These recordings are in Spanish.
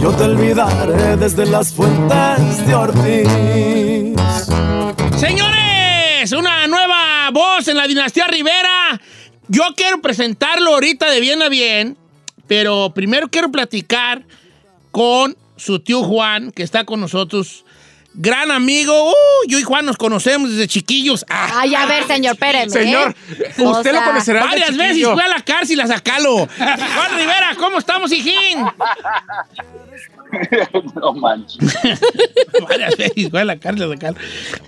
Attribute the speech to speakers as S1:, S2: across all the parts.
S1: Yo te olvidaré desde las fuentes de Ortiz.
S2: Señores, una nueva voz en la dinastía Rivera. Yo quiero presentarlo ahorita de bien a bien, pero primero quiero platicar con su tío Juan, que está con nosotros. Gran amigo. Uh, yo y Juan nos conocemos desde chiquillos. Ah,
S3: Ay, a ver, señor, espéreme.
S4: Señor,
S3: ¿eh?
S4: usted
S3: O
S4: lo
S3: sea,
S4: conocerá de
S2: varias veces fue a la cárcel a sacarlo. Juan Rivera, ¿cómo estamos, hijín?
S5: no manches.
S2: Varias veces fue a la cárcel a sacarlo.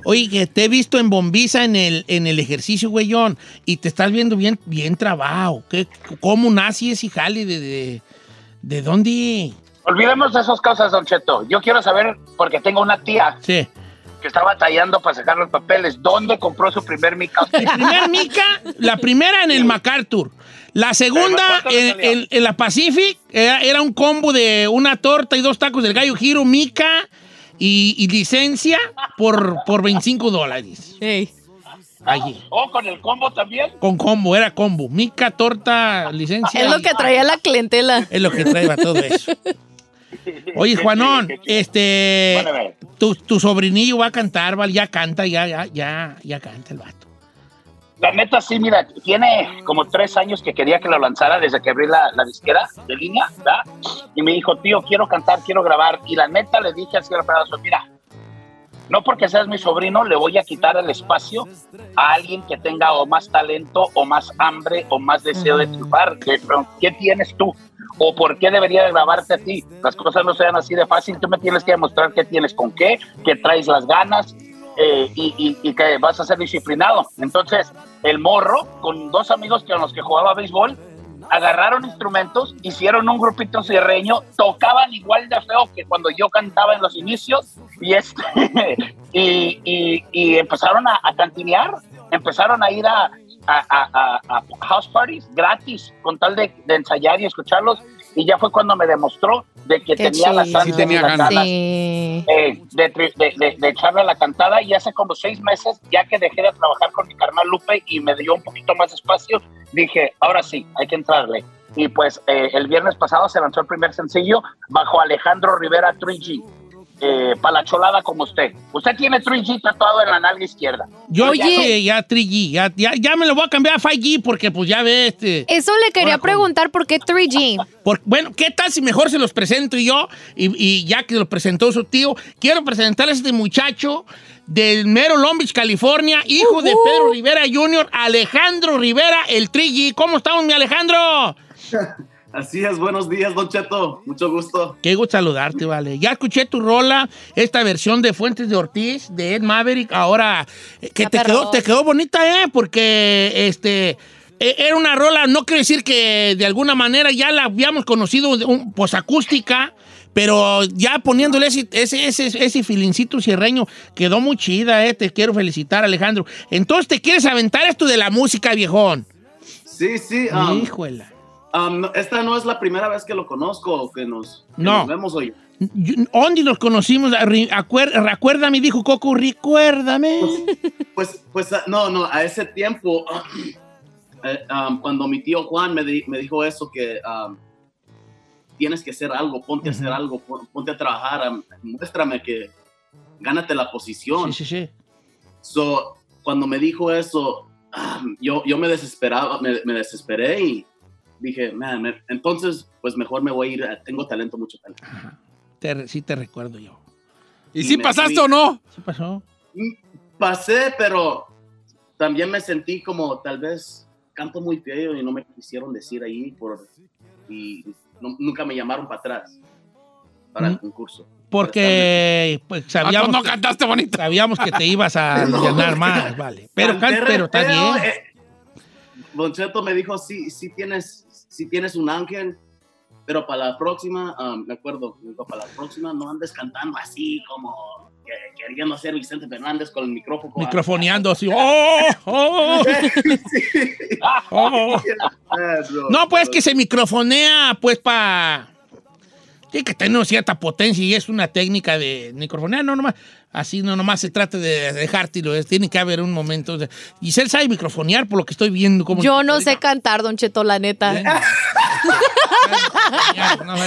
S2: Oye, que te he visto en Bombiza en el, en el ejercicio, güeyón, y te estás viendo bien, bien trabajo. ¿Qué, ¿Cómo nace ese jale de, de, de dónde?
S5: Olvidemos de esas cosas, Don Cheto. Yo quiero saber, porque tengo una tía
S2: Sí.
S5: que está batallando para sacar los papeles, ¿dónde compró su primer mica?
S2: La primera mica, la primera en el MacArthur. La segunda
S5: ¿cuánto le
S2: en,
S5: salía?
S2: en- en la Pacific era, era un combo de una torta y dos tacos del gallo giro, mica y, y licencia por, por 25 dólares.
S3: Ey.
S2: Allí.
S5: ¿O con el combo también?
S2: Con combo, era combo. Mica, torta, licencia.
S3: Es lo que traía la clientela.
S2: Es lo que trae todo eso. Oye, Juanón, este. Tu, tu sobrinillo va a cantar, ¿vale? Ya canta, ya, ya, ya, ya canta el vato.
S5: La neta, sí, mira, tiene como tres años que quería que lo lanzara desde que abrí la, la disquera de línea, ¿verdad? Y me dijo, tío, quiero cantar, quiero grabar. Y la neta le dije así al pedazo, mira, no porque seas mi sobrino le voy a quitar el espacio a alguien que tenga o más talento o más hambre o más deseo de triunfar. ¿Qué, ¿Qué tienes tú? ¿O por qué debería de grabarte a ti? Las cosas no sean así de fácil. Tú me tienes que demostrar qué tienes con qué, que traes las ganas eh, y, que vas a ser disciplinado. Entonces, el morro, con dos amigos con los que jugaba béisbol, agarraron instrumentos, hicieron un grupito cierreño, tocaban igual de feo que cuando yo cantaba en los inicios y, este, y, empezaron a cantinear, empezaron a ir a, a- a- a- a house parties gratis con tal de, de ensayar y escucharlos y ya fue cuando me demostró de que
S3: Qué
S5: tenía las
S4: Sí tenía
S5: las
S4: ganas.
S5: ganas
S3: Sí.
S5: eh, de, de- de- de echarle a la cantada y hace como seis meses, ya que dejé de trabajar con mi carnal Lupe y me dio un poquito más espacio, dije, ahora sí, hay que entrarle. Y pues eh, el viernes pasado se lanzó el primer sencillo bajo Alejandro Rivera 3G, eh, para la cholada como usted. Usted tiene 3G tatuado en la nalga izquierda.
S2: Yo
S3: Oye.
S2: ya, ya 3G, ya, ya, ya me lo voy a cambiar a 5G porque pues ya ves, este,
S3: Eso le quería preguntar por qué 3G.
S2: por- bueno, ¿qué tal si mejor se los presento yo? Y, y ya que lo presentó su tío, quiero presentarles a este muchacho del mero Long Beach, California, hijo de. Pedro Rivera Jr., Alejandro Rivera, el 3G. ¿Cómo estamos, mi Alejandro?
S6: Así es, buenos días, Don Cheto. Mucho gusto.
S2: Qué gusto saludarte, vale. Ya escuché tu rola, esta versión de Fuentes de Ortiz, de Ed Maverick. Ahora, eh, que te quedó, te quedó bonita, ¿eh? Porque, este, eh, era una rola, no quiero decir que de alguna manera ya la habíamos conocido, de un, pues acústica, pero ya poniéndole ese, ese, ese, ese filincito cierreño, quedó muy chida, ¿eh? Te quiero felicitar, Alejandro. Entonces, ¿te quieres aventar esto de la música, viejón?
S6: Sí, sí. um,
S2: Híjole.
S6: Um, esta no es la primera vez que lo conozco, que nos, que
S2: No.
S6: nos vemos hoy.
S2: ¿Dónde nos conocimos? Acuer- Recuérdame, dijo Coco, recuérdame.
S6: Pues, pues, ah, no, no, a ese tiempo, um, cuando mi tío Juan me, di- me dijo eso, que um, tienes que hacer algo, ponte a hacer algo, pon- ponte a trabajar, muéstrame que gánate la posición.
S2: Sí, sí, sí.
S6: So, cuando me dijo eso, yo, yo me desesperaba, me, me desesperé y dije, man, entonces, pues mejor me voy a ir, a- tengo talento, mucho talento.
S2: Ajá. Te re- sí te recuerdo yo.
S4: ¿Y
S6: Y
S4: si pasaste
S6: fui.
S4: o no?
S2: ¿Qué pasó?
S6: Mm, Pasé, pero también me sentí como tal vez canto muy feo y no me quisieron decir ahí por, y no- nunca me llamaron para atrás para el
S2: Mm.
S6: concurso.
S2: Porque pues,
S4: Ah,
S2: sabíamos,
S4: tú no
S2: que,
S4: cantaste bonito.
S2: sabíamos que te ibas a
S6: No,
S2: ganar más, vale. Pero, can- pero bien.
S6: eh. Don Cheto me dijo, sí, sí tienes, sí tienes un ángel, pero para la próxima, ah, me acuerdo, para la próxima no andes cantando así como que- queriendo ser Vicente Fernández con el micrófono.
S2: Microfoneando así. ¡Oh! ¡Oh! oh.
S6: Ah,
S2: No, pues que se microfonea, pues, para... Tiene que tener cierta potencia y es una técnica de microfonear, no nomás, así no nomás se trata de dejártelo, es- tiene que haber un momento. de- Giselle sabe microfonear por lo que estoy viendo. Como
S3: Yo no sé cantar, Don Cheto, la neta.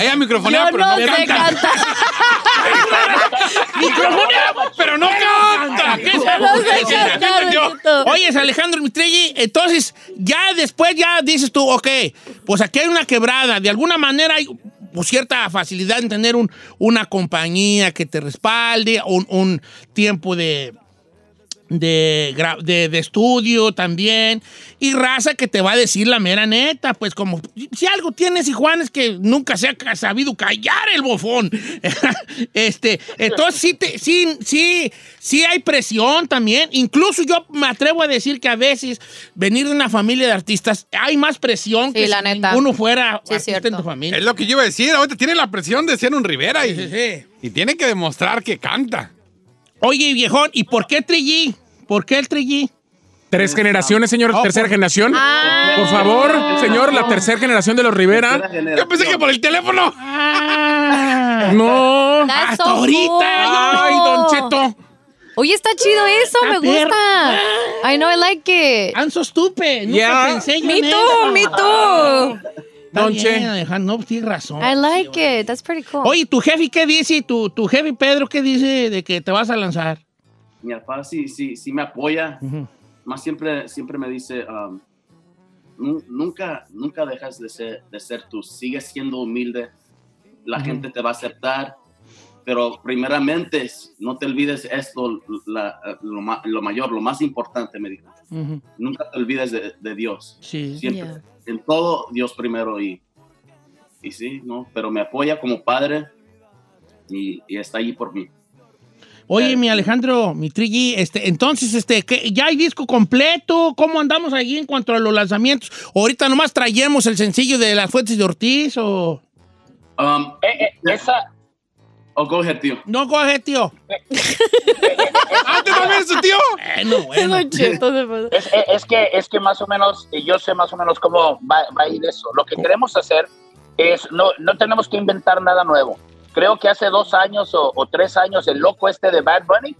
S4: Ella microfonea,
S3: Yo
S4: pero
S3: no
S4: no,
S3: sé
S4: canta.
S2: Microfonea,
S4: Pero no canta.
S2: ¿Qué
S3: Yo no sé
S2: se-
S3: cantar,
S4: entendió.
S3: Don Cheto.
S2: Oyes, Alejandro Mitrelli, entonces ya después ya dices tú, ok, pues aquí hay una quebrada. De alguna manera hay pues, cierta facilidad en tener un- una compañía que te respalde, un, un tiempo de, de, de- de estudio también, y raza que te va a decir la mera neta, pues como si algo tienes, y Juan, es que nunca se ha sabido callar el bofón. este, entonces sí, te- sí, sí, sí hay presión también, incluso yo me atrevo a decir que a veces venir de una familia de artistas hay más presión
S3: Sí,
S2: que
S3: la
S2: si
S3: neta.
S2: ninguno fuera
S3: Sí, es
S2: artista en tu familia.
S4: Es lo que yo iba a decir. Ahorita tiene la presión de ser un Rivera y,
S2: Sí, sí, sí.
S4: y tiene que demostrar que canta.
S2: Oye, viejón, ¿y por qué Trillí? ¿Por qué el Trillí?
S7: Tres generaciones, señor,
S2: Oh,
S7: tercera
S2: por-
S7: generación.
S3: Ah.
S7: Por favor, señor, la tercera generación de los Rivera.
S4: Yo pensé que por el teléfono.
S2: Ah.
S7: No.
S2: Hasta
S3: so
S2: ahorita.
S3: cool.
S2: Ay, Don Cheto.
S3: Oye, está chido eso, me gusta. I know, I like it.
S2: I'm so stupid. Nunca
S7: Yeah.
S2: pensé yo
S3: Me
S2: en
S3: too,
S2: eso.
S3: me too.
S2: Está bien. Alejandro, no, tienes razón.
S3: I like it. That's pretty cool.
S2: Oye, ¿tu jefe qué dice? ¿Tu, tu jefe Pedro qué dice de que te vas a lanzar?
S6: Mi papá sí, sí, sí me apoya.
S2: Ujú.
S6: Más siempre, siempre me dice, um, "Nu- nunca, nunca dejas de ser, de ser tú. Sigues siendo humilde. La
S2: Ujú.
S6: gente te va a aceptar. Pero primeramente, no te olvides esto, la- lo, ma- lo mayor, lo más importante, me dijo.
S2: Ujú.
S6: Nunca te olvides de, de Dios.
S2: Sí.
S6: Siempre.
S3: Yeah.
S6: En todo, Dios primero. Y, y sí, ¿no? Pero me apoya como padre y, y está ahí por mí.
S2: Oye, mi Alejandro, mi Triggy, este, entonces, este, ¿qué- ¿ya hay disco completo? ¿Cómo andamos ahí en cuanto a los lanzamientos? ¿Ahorita nomás traemos el sencillo de Las Fuentes de Ortiz o...?
S6: Um,
S5: Eh, eh, esa,
S6: go ahead, tío.
S2: No, coge, tío.
S4: ¡Ah, tú también, su tío!
S2: Bueno, bueno.
S3: Cheto se pasó.
S5: Es, es- es que, es que más o menos, eh, yo sé más o menos cómo va, va a ir eso. Lo que queremos hacer es, no, no tenemos que inventar nada nuevo. Creo que hace dos años o, o tres años el loco este de Bad Bunny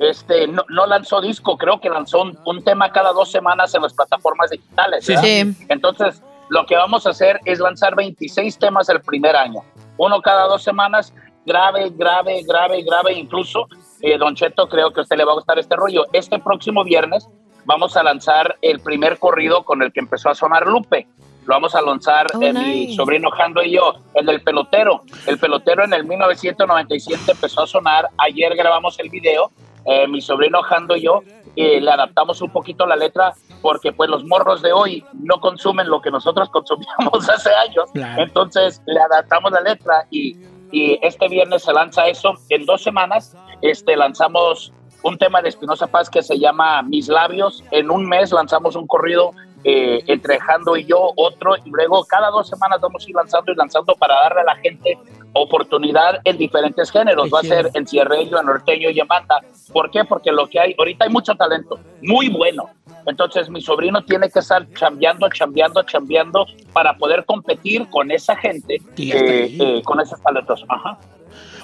S5: este, no, no lanzó disco, creo que lanzó un, un tema cada dos semanas en las plataformas digitales.
S2: Sí.
S3: Sí.
S5: Entonces, lo que vamos a hacer es lanzar 26 temas el primer año. Uno cada dos semanas, grave, grave, grave, grave. Incluso, eh, Don Cheto, creo que a usted le va a gustar este rollo. Este próximo viernes vamos a lanzar el primer corrido con el que empezó a sonar Lupe. Lo vamos a lanzar
S3: Oh,
S5: en mi sobrino Jando y yo, en el pelotero. El pelotero en el 1997 empezó a sonar. Ayer grabamos el video, eh, mi sobrino Jando y yo, eh, le adaptamos un poquito la letra porque pues los morros de hoy no consumen lo que nosotros consumíamos hace años.
S2: Claro.
S5: Entonces le adaptamos la letra y, y este viernes se lanza eso. En dos semanas este, lanzamos un tema de Espinosa Paz que se llama Mis Labios. En un mes lanzamos un corrido eh, entre Jando y yo, otro, y luego cada dos semanas vamos a ir lanzando y lanzando para darle a la gente oportunidad en diferentes géneros. Va a ser en cierreño, en norteño y en banda. ¿Por qué? Porque lo que hay, ahorita hay mucho talento, muy bueno. Entonces mi sobrino tiene que estar chambeando, chambeando, chambeando para poder competir con esa gente, eh, eh, con esos talentos. Ajá.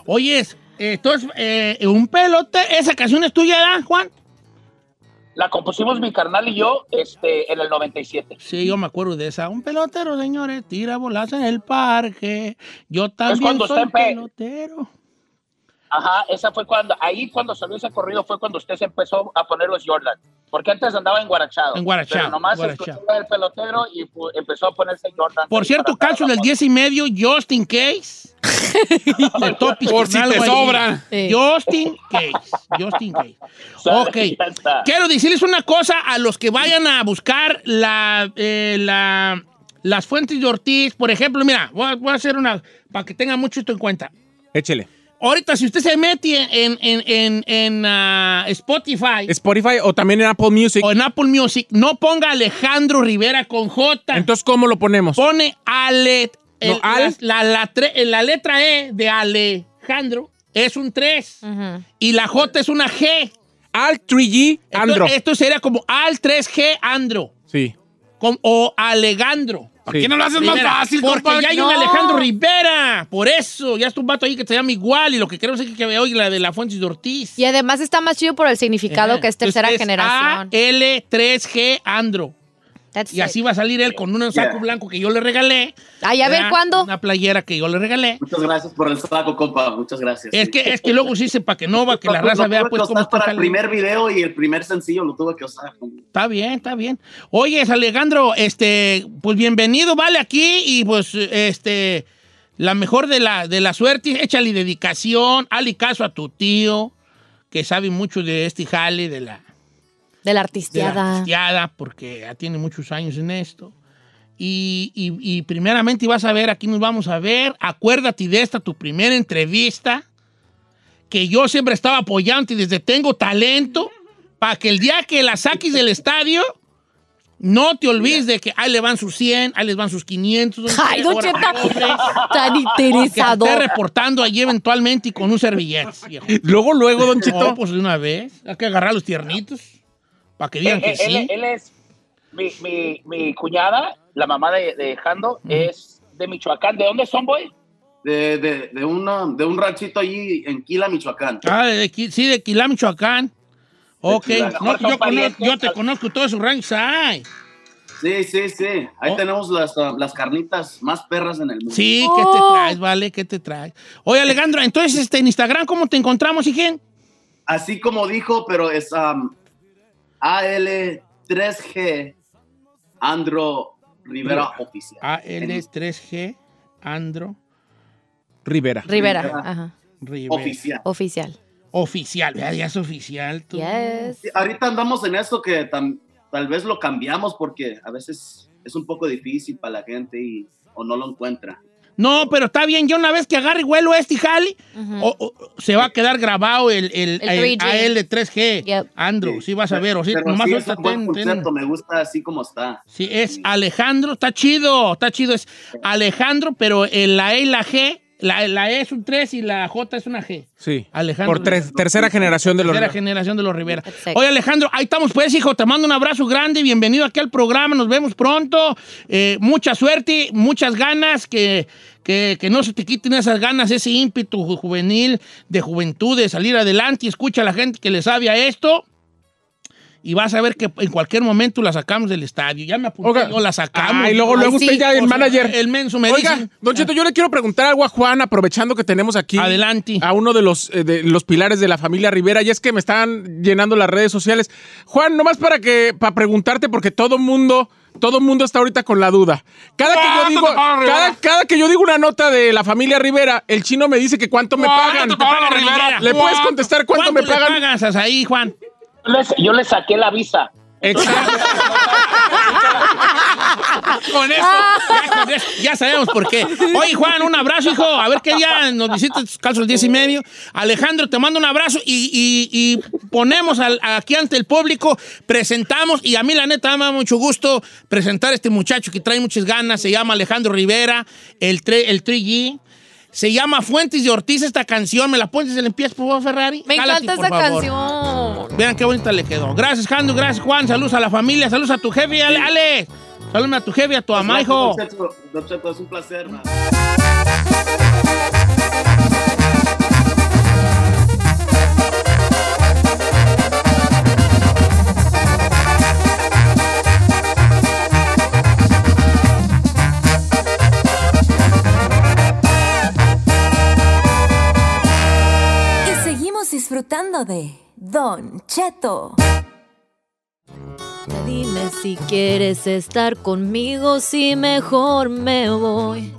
S2: Oye, eh, entonces, eh, un pelote, ¿esa canción es tuya, ¿verdad, Juan?
S5: La compusimos mi carnal y yo este, en el 97.
S2: Sí, yo me acuerdo de esa. Un pelotero, señores, tira bolas en el parque. Yo también
S5: cuando
S2: soy pelotero.
S5: Ajá, esa fue cuando, ahí cuando salió ese corrido fue cuando usted se empezó a poner los Jordan. Porque antes andaba en Guarachado.
S2: En Guarachado,
S5: Pero nomás
S2: Guarachado.
S5: escuchó el pelotero y empezó a ponerse Jordan.
S2: Por cierto,
S5: toda
S2: del
S5: la
S2: 10 y medio, just in case. De topis
S4: Por si te sobran.
S3: Sí.
S2: Just in case. Just in case. Ok. Quiero decirles una cosa a los que vayan a buscar la, eh, la- las fuentes de Ortiz. Por ejemplo, mira, voy a, voy a hacer una para que tengan mucho esto en cuenta.
S7: Échele.
S2: Ahorita, si usted se mete en, en, en, en, ah, Spotify
S7: Spotify o también en Apple Music.
S2: o en Apple Music, no ponga Alejandro Rivera con J.
S7: Entonces, ¿cómo lo ponemos?
S2: Pone Ale. el-
S7: No, Al.
S2: La, la, la tre- la letra E de Alejandro es un 3
S3: Ujú.
S2: y la J es una G.
S7: Al 3G Andro.
S2: Esto, esto sería como Al 3G Andro
S7: Sí.
S2: Com- o Alegandro.
S4: ¿Por qué no lo haces más fácil,
S2: Porque
S4: compadre?
S2: ya hay un
S3: No.
S2: Alejandro Rivera. Por eso, ya está un vato ahí que se llama igual. Y lo que queremos es que vea hoy la de la Fuentes de Ortiz.
S3: Y además está más chido por el significado
S2: Ajá.
S3: que es tercera
S2: Entonces,
S3: generación.
S2: AL3G Andro.
S3: That's
S2: y así va a salir él con un saco
S6: Yeah.
S2: blanco que yo le regalé.
S3: Ay, a ver. ¿cuándo?
S2: Una playera que yo le regalé.
S6: Muchas gracias por el saco, compa. Muchas gracias.
S2: Es que, es que luego sí se para que no va, que la raza
S6: lo
S2: vea pues cómo
S6: para el primer video y el primer sencillo lo tuve que usar.
S2: Está bien, está bien. Oye, Alejandro, este, pues bienvenido, vale, aquí y pues, este, la mejor de la, de la suerte, échale dedicación, hale caso a tu tío, que sabe mucho de este jale, de la,
S3: De la
S2: de la
S3: artisteada.
S2: artisteada, porque ya tiene muchos años en esto. Y, y- y primeramente vas a ver, aquí nos vamos a ver, acuérdate de esta, tu primera entrevista, que yo siempre estaba apoyando y desde tengo talento, para que el día que la saques del estadio, no te olvides de que ahí le van sus 100, ahí les van sus 500.
S3: Ay, Don Cheto,
S2: pobre,
S3: tan interesado.
S2: esté reportando allí eventualmente y con un servillete.
S7: Luego, luego, Don Chito.
S2: No, pues de una vez. Hay que agarrar los tiernitos para que digan
S5: Él,
S2: que
S5: él-
S2: sí.
S5: él es mi, mi, mi cuñada, la mamá de, de Jando, es de Michoacán. ¿De dónde son, boy?
S6: De, de, de, una, de un ranchito allí en Quila, Michoacán.
S2: Ah, de sí, de Quilá, Michoacán. Ok. No, yo, conozco- yo te conozco todos sus ranchos. Ay.
S6: Sí, sí, sí. Ahí
S2: Oh.
S6: tenemos las, uh, las carnitas más perras en el mundo.
S2: Sí, ¿qué te
S3: Oh.
S2: traes, vale? ¿Qué te traes? Oye, Alejandro, entonces este, en Instagram, ¿cómo te encontramos, hijen?
S6: Así como dijo, pero es um, AL3G Andro Rivera Oficial.
S2: AL3G Andro
S7: Rivera.
S3: Rivera.
S6: Rivera.
S3: Ajá.
S2: Rivera.
S6: Oficial.
S3: Oficial.
S2: Oficial, ya, ya es oficial. tú.
S3: Yes.
S6: Sí, ahorita andamos en eso que tam- tal vez lo cambiamos porque a veces es un poco difícil para la gente y, o no lo encuentra.
S2: No, pero está bien, yo una vez que agarre vuelo este jali,
S3: Ujú.
S2: o- o- se va a quedar grabado el, el,
S3: El
S2: el
S3: 3G.
S2: AL3G.
S3: Yep.
S2: Andro, sí, vas a ver. O sí,
S6: Pero
S2: nomás
S6: sí es un buen
S2: ten- ten-
S6: concepto, me gusta así como está.
S2: Sí, es Alejandro, está chido, está chido. Es Alejandro, pero el- la E y la G, la, la E es un 3 y la J es una G.
S7: Sí.
S2: Alejandro.
S7: Por tres- tercera generación de los
S2: Tercera
S7: Rivera.
S2: generación de los Rivera.
S3: Exacto.
S2: Oye, Alejandro, ahí estamos pues, hijo. Te mando un abrazo grande. Bienvenido aquí al programa. Nos vemos pronto. Eh, mucha suerte, muchas ganas. Que, que, que no se te quiten esas ganas, ese ímpetu ju- juvenil, de juventud, de salir adelante. Y escucha a la gente que le sabe a esto. Y vas a ver que en cualquier momento la sacamos del estadio. Ya me apunté,
S7: Oiga.
S2: yo la sacamos.
S7: Ah, y luego,
S3: Ay,
S7: luego
S3: sí.
S7: usted ya el
S2: O sea,
S7: manager.
S2: El menso me
S7: Oiga,
S2: dice.
S7: Don Cheto, yo le quiero preguntar algo a Juan, aprovechando que tenemos aquí.
S2: Adelante.
S7: A uno de los, eh, de los pilares de la familia Rivera, y es que me están llenando las redes sociales. Juan, nomás para que, para preguntarte, porque todo mundo, todo mundo está ahorita con la duda. Cada que yo
S4: ¿Cuánto
S7: digo,
S4: te pagan, Rivera?
S7: cada, cada que yo digo una nota de la familia Rivera, el chino me dice que cuánto me
S4: ¿Cuánto
S7: pagan.
S4: te pagan, Rivera?
S7: ¿Le puedes
S4: ¿Cuánto?
S7: contestar cuánto, me
S2: le
S7: pagan?
S2: pagas ahí, Juan?
S5: Yo les- Yo le saqué la visa.
S7: Exacto.
S2: Con eso, ya, con eso, ya sabemos por qué. Oye, Juan, un abrazo, hijo. A ver qué día nos visitas, calzo el 10 y medio. Alejandro, te mando un abrazo y, y- y ponemos al- aquí ante el público, presentamos, y a mí la neta me da mucho gusto presentar a este muchacho que trae muchas ganas. Se llama Alejandro Rivera, el, tre- el 3G. Se llama Fuentes de Ortiz esta canción. ¿Me la pones en el pie, por favor, Ferrari?
S3: Me
S2: Jálate,
S3: encanta esa
S2: favor.
S3: canción.
S2: Vean qué bonita le quedó. Gracias, Jando. Gracias, Juan. Saludos a la familia. Saludos a tu jefe, Ale. Ale. Saludos a tu jefe y a tu mamá, hijo.
S6: Don Cheto, Don Cheto, es un placer. man.
S8: Y seguimos disfrutando de Don Cheto.
S3: Dime si quieres estar conmigo, si mejor me voy.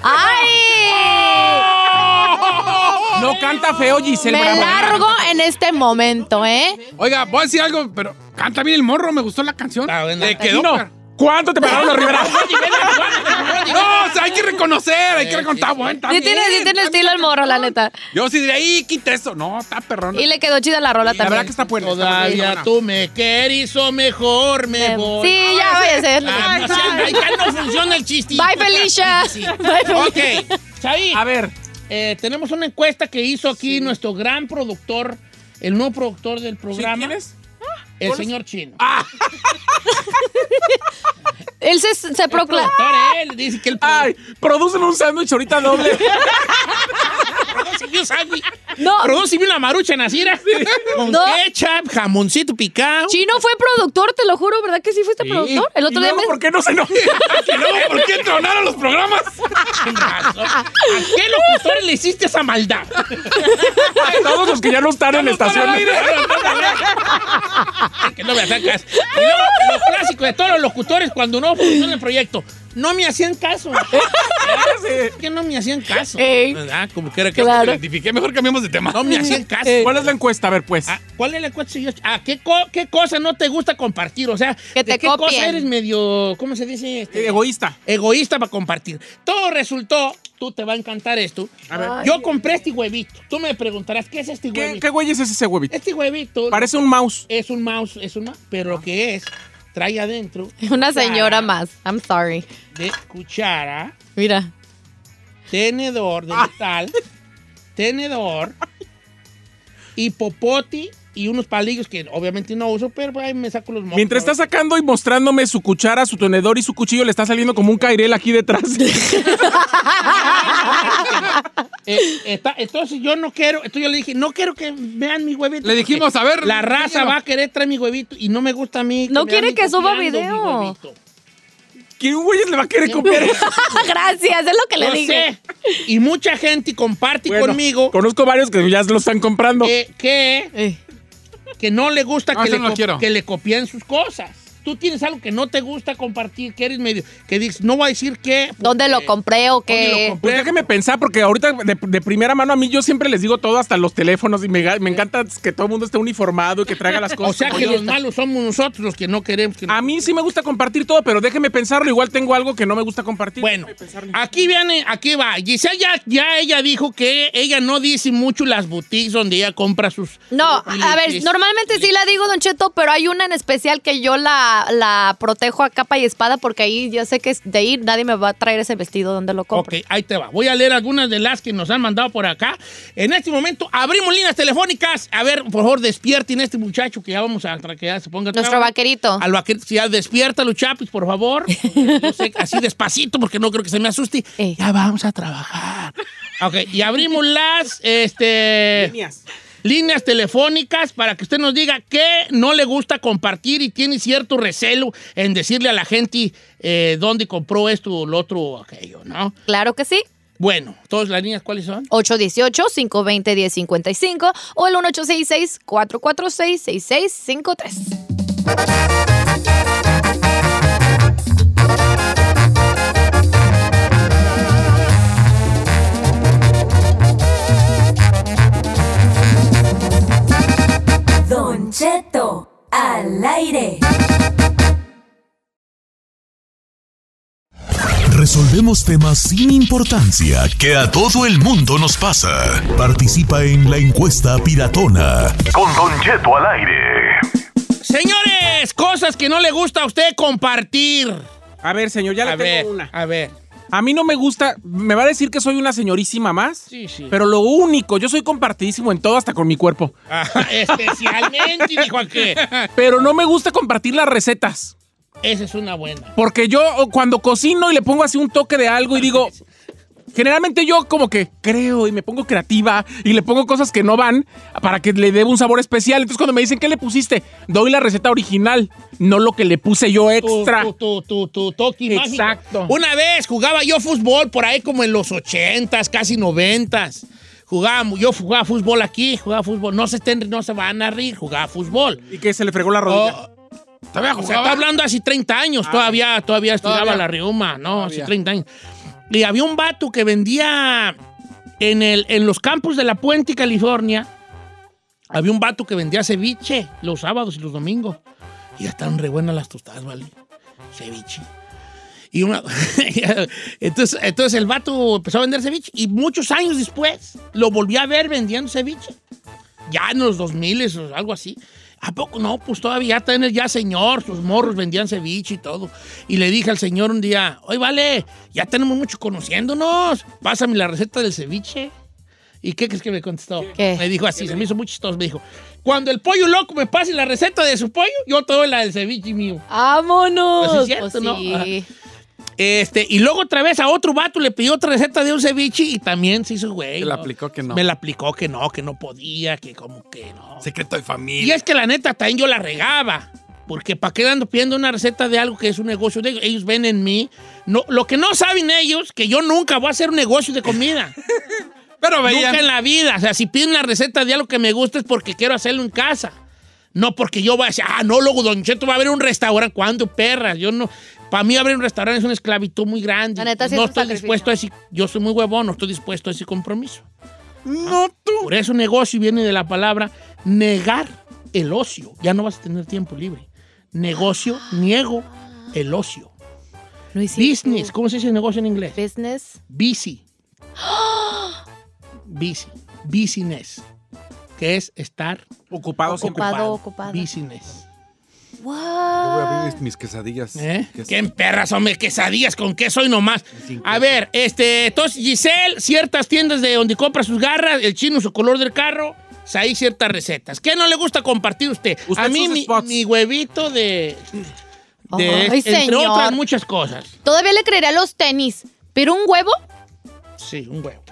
S3: ¡Ay!
S7: No canta feo Giselle
S3: Me
S7: Bravo.
S3: largo en este momento, ¿eh?
S4: Oiga, voy a decir algo, pero canta bien el morro, me gustó la canción.
S2: Ah.
S4: Le quedó.
S7: ¿Cuánto te pagaron los Rivera?
S4: No, o sea, hay que reconocer, hay que reconocer. Está bueno, está
S3: Sí tiene, sí tiene estilo el morro, la neta.
S4: Yo sí diría, ahí quita eso. No, está perrón.
S3: Y le quedó chida la rola
S4: La
S3: también.
S4: verdad que está buena.
S2: Todavía tú me quieres o mejor me voy.
S3: Sí, ya ser.
S2: Ah, sí, ya no funciona el chiste.
S3: Bye, Felicia.
S2: Sí.
S3: Bye, Felicia.
S2: Ok, Chavi,
S7: A ver,
S2: eh, tenemos una encuesta que hizo aquí nuestro gran productor, el nuevo productor del
S7: ¿sí,
S2: programa,
S7: ¿quién
S2: el señor Chino.
S3: Él se, se proclama.
S2: Productor, él dice que él
S7: Ay, producen un sándwich ahorita doble.
S2: produce sándwich.
S3: No.
S2: Una marucha nacira. Con
S3: No.
S2: ketchup, jamoncito picado.
S3: Chino fue productor, te lo juro, ¿verdad que sí fuiste productor? El
S7: ¿Y
S3: otro día
S7: luego
S3: me...
S7: por qué no se enoja?
S4: ¿Y luego por qué tronaron los programas?
S2: ¿A qué locutores le hiciste esa maldad?
S7: Todos los que ya no están en la estación.
S2: Es que no me sacas. Y luego, lo clásico de todos los locutores cuando no funciona el proyecto. No me hacían caso. Que no me hacían caso.
S3: Ey.
S2: ¿Verdad? Como que era que
S3: Claro.
S4: Identifiqué, mejor cambiamos de tema.
S2: no me hacían caso.
S7: ¿Cuál es la encuesta? A ver, pues.
S2: Ah, ¿Cuál es la encuesta? Ah, ¿qué, co- ¿qué cosa no te gusta compartir? O sea,
S3: Que
S2: ¿de
S3: te
S2: qué cosa eres medio, ¿cómo se dice? Este,
S7: Egoísta.
S2: egoísta para compartir. Todo resultó, tú te va a encantar esto. Yo compré este huevito. Tú me preguntarás, ¿qué es este
S7: ¿Qué,
S2: huevito?
S7: ¿Qué güey es ese huevito?
S2: Este huevito
S7: Parece un mouse.
S2: es un mouse, es una, pero lo que es, trae adentro
S3: Una señora más. I'm sorry.
S2: de cuchara,
S3: Mira.
S2: Tenedor de metal, tenedor y popote y unos palillos que obviamente no uso, pero ahí me saco los mocos.
S7: Mientras está sacando y mostrándome su cuchara, su tenedor y su cuchillo, le está saliendo como un cairel aquí detrás.
S2: Eh, está- entonces yo no quiero, entonces yo le dije, no quiero que vean mi huevito.
S4: Le dijimos, a ver,
S2: La raza va a querer traer mi huevito y no me gusta a mí.
S3: No quiere que suba
S2: mi huevito.
S7: ¿Quién güey le va a querer copiar eso?
S3: Gracias, es lo que le dije.
S2: sé. Y mucha gente comparte
S7: Bueno,
S2: conmigo
S7: Conozco varios que ya lo están comprando.
S2: que, que,
S3: Eh.
S2: que no le gusta
S4: No,
S2: que, le
S4: no
S2: que le copien sus cosas. Tú tienes algo que no te gusta compartir, que eres medio, que dices, no voy a decir qué.
S3: ¿Dónde lo compré o
S2: ¿Dónde lo
S3: qué?
S7: Pues déjeme pensar, porque ahorita de, de primera mano a mí yo siempre les digo todo, hasta los teléfonos, y me, me encanta que todo el mundo esté uniformado y que traiga las
S2: O
S7: cosas.
S2: sea
S7: como
S2: que los malos somos nosotros los que no queremos que
S7: A mí sí me gusta compartir todo, pero déjeme pensarlo. Igual tengo algo que no me gusta compartir.
S2: Bueno, aquí viene, aquí va. Giselle ya, ya ella dijo que ella no dice mucho las boutiques donde ella compra sus...
S3: No, a ver, normalmente sí la digo, Don Cheto, pero hay una en especial que yo la, la protejo a capa y espada porque ahí yo sé que es- de ahí nadie me va a traer ese vestido donde lo compro.
S2: Ok, ahí te va. Voy a leer algunas de las que nos han mandado por acá. En este momento abrimos líneas telefónicas. A ver, por favor, despierten este muchacho que ya vamos a que ya se ponga
S3: Nuestro vaquerito.
S2: Al vaquerito, si ya despierta, los chapis, por favor. Yo sé, así despacito porque no creo que se me asuste.
S3: Eh.
S2: Ya vamos a trabajar. Ok, y abrimos las este,
S7: Líneas.
S2: Líneas telefónicas para que usted nos diga qué no le gusta compartir y tiene cierto recelo en decirle a la gente eh, dónde compró esto o lo otro o aquello, ¿no?
S3: Claro que sí.
S2: Bueno, ¿todas las líneas cuáles son?
S3: 818-520-1055 o el 1866-446-6653.
S8: Cheto, al aire.
S9: Resolvemos temas sin importancia que a todo el mundo nos pasa. Participa en la encuesta piratona. Con Don Cheto al aire.
S2: Señores, cosas que no le gusta a usted compartir.
S7: A ver, señor, ya le
S2: A
S7: tengo
S2: ver,
S7: una.
S2: a ver.
S7: A mí no me gusta, me va a decir que soy una señorísima más.
S2: Sí, sí.
S7: Pero lo único, yo soy compartidísimo en todo, hasta con mi cuerpo.
S2: Ajá, especialmente, dijo aquel.
S7: Pero no me gusta compartir las recetas.
S2: Esa es una buena.
S7: Porque yo cuando cocino y le pongo así un toque de algo y digo, generalmente yo como que creo y me pongo creativa y le pongo cosas que no van para que le dé un sabor especial. Entonces cuando me dicen, ¿qué le pusiste? Doy la receta original, no lo que le puse yo extra.
S2: Tu, tu, tu, tu toque mágico.
S7: Exacto.
S2: Una vez jugaba yo fútbol por ahí como en los ochentas, casi noventas. Jugaba, yo jugaba fútbol aquí, jugaba fútbol. No se, estén, no se van a rir, jugaba fútbol.
S7: Y que se le fregó la rodilla.
S2: Oh,
S4: ¿Todavía
S2: O sea,
S4: jugaba?
S2: está hablando hace 30 años, todavía, todavía estiraba
S4: Todavía.
S2: la riuma, ¿no? Hace
S4: Todavía.
S2: 30 años. Y había un vato que vendía en, el, en los campos de La Puente, California, había un vato que vendía ceviche los sábados y los domingos. Y ya estaban re buenas las tostadas, ¿vale? Ceviche. Y una... entonces, entonces el vato empezó a vender ceviche y muchos años después lo volví a ver vendiendo ceviche. Ya en los 2000 o algo así. ¿A poco no? Pues todavía tiene ya señor, sus morros vendían ceviche y todo. Y le dije al señor un día, oye, vale, ya tenemos mucho conociéndonos, pásame la receta del ceviche. ¿Y qué crees que me contestó?
S3: ¿Qué?
S2: Me dijo así, se me hizo muy chistoso. Me dijo, cuando el pollo loco me pase la receta de su pollo, yo te doy la del ceviche mío.
S3: ¡Vámonos!
S2: Pues es cierto,
S3: Pues
S2: ¿no? Este, y luego otra vez a otro vato le pidió otra receta de un ceviche y también se hizo güey.
S4: Se la aplicó que no.
S2: Me la aplicó que no, que no podía, que como que no.
S4: Secreto de familia.
S2: Y es que la neta también yo la regaba. Porque ¿para qué ando pidiendo una receta de algo que es un negocio de ellos? Ellos ven en mí. No, lo que no saben ellos, que yo nunca voy a hacer un negocio de comida.
S4: Pero veían.
S2: Nunca en la vida. O sea, si piden una receta de algo que me gusta es porque quiero hacerlo en casa. No porque yo voy a decir, ah, no, luego Don Cheto va a abrir un restaurante. ¿Cuándo, perras? Yo no. Para mí abrir un restaurante es una esclavitud muy grande.
S3: La neta, sí
S2: no
S3: es
S2: estoy dispuesto a ese. Yo soy muy huevón, no estoy dispuesto a ese compromiso.
S4: No tú.
S2: Por eso negocio viene de la palabra negar el ocio. Ya no vas a tener tiempo libre. Negocio, niego el ocio. Business,
S3: tú.
S2: ¿cómo se dice negocio en inglés?
S3: Business.
S2: Busy. Busy. Business. Que es estar
S7: Ocupado.
S3: Ocupado, ocupado.
S2: Business.
S4: Yo voy a abrir mis quesadillas.
S2: ¿Eh?
S4: Queso.
S2: ¿Qué perras, hombre? Quesadillas con queso y nomás. A ver, este, entonces, Giselle, ciertas tiendas de donde compra sus garras, el chino, su color del carro, ahí ciertas recetas. ¿Qué no le gusta compartir usted?
S7: Usted
S2: a mí, mi, huevito de. de
S3: Ay,
S2: entre
S3: señor.
S2: otras muchas cosas.
S3: Todavía le creería a los tenis. ¿Pero un huevo?
S2: Sí, un huevo.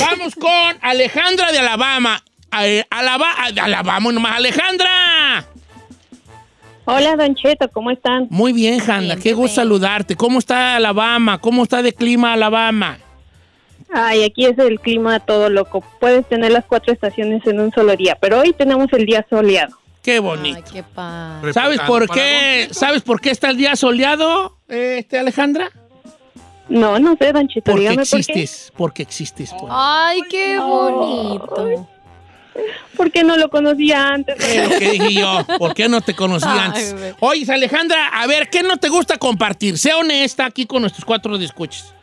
S2: Vamos con Alejandra de Alabama. Eh, Alaba- de Alabama, nomás. Alejandra.
S10: Hola, Don Cheto, ¿cómo están?
S2: Muy bien, Hanna. Qué gusto saludarte. ¿Cómo está Alabama? ¿Cómo está de clima Alabama?
S10: Ay, aquí es el clima todo loco. Puedes tener las cuatro estaciones en un solo día, pero hoy tenemos el día soleado.
S2: Qué bonito.
S3: Ay, qué padre.
S2: ¿Sabes por qué? ¿Sabes por qué está el día soleado, este Alejandra?
S10: No, no sé, Don Cheto,
S2: Porque
S10: dígame por qué.
S2: existes, porque existes. pues.
S3: Ay, qué bonito.
S10: ¿Por qué no lo conocía antes?
S2: Es lo que dije yo. ¿Por qué no te conocí
S3: Ay,
S2: antes? Oye, Alejandra, a ver, ¿qué no te gusta compartir? Sea honesta aquí con nuestros cuatro discuches.